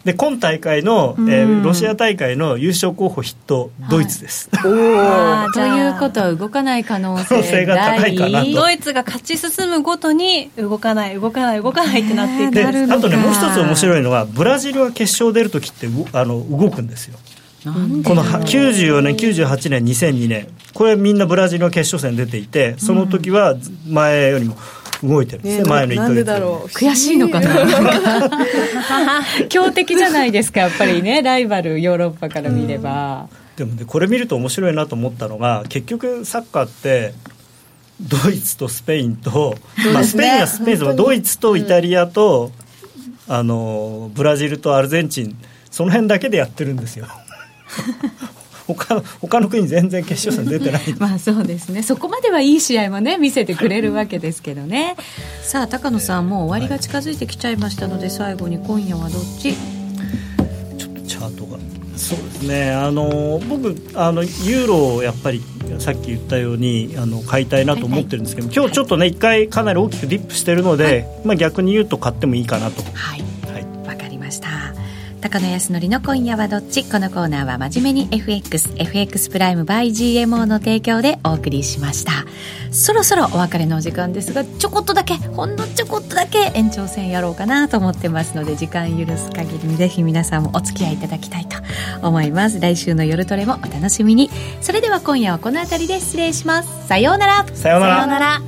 で今大会の、えー、ロシア大会の優勝候補筆頭ドイツです、はい、ということは動かない可能性が高いかなと。ドイツが勝ち進むごとに動かない動かない動かないってなっていく。であとねもう一つ面白いのはブラジルが決勝出る時ってあの動くんですよこの94年、98年、2002年、これみんなブラジルの決勝戦出ていて、その時は前よりも動いてるんですね、前の1か月だろう。悔しいのかな。強敵じゃないですかやっぱりね。ライバルヨーロッパから見れば、でもねこれ見ると面白いなと思ったのが結局サッカーってドイツとスペインと、ね、まあ、スペインはスペインでもドイツとイタリアと、うん、あのブラジルとアルゼンチンその辺だけでやってるんですよ 他他の国全然決勝戦出てない まあそうですね。そこまではいい試合もね見せてくれるわけですけどね。さあ高野さんもう終わりが近づいてきちゃいましたので、最後に今夜はどっち？ちょっとチャートが。そうですね。あの僕あのユーロをやっぱりさっき言ったようにあの買いたいなと思ってるんですけど、はいはい、今日ちょっとね一回かなり大きくディップしてるので、はい、まあ逆に言うと買ってもいいかなと。はい。わ、かりました高野康則の今夜はどっち？このコーナーは真面目に FXFX プライム by GMO の提供でお送りしました。そろそろお別れのお時間ですがちょこっとだけほんのちょこっとだけ延長戦やろうかなと思ってますので時間許す限りにぜひ皆さんもお付き合いいただきたいと思います。来週の夜トレもお楽しみに。それでは今夜はこの辺りで失礼します。さようなら。さようなら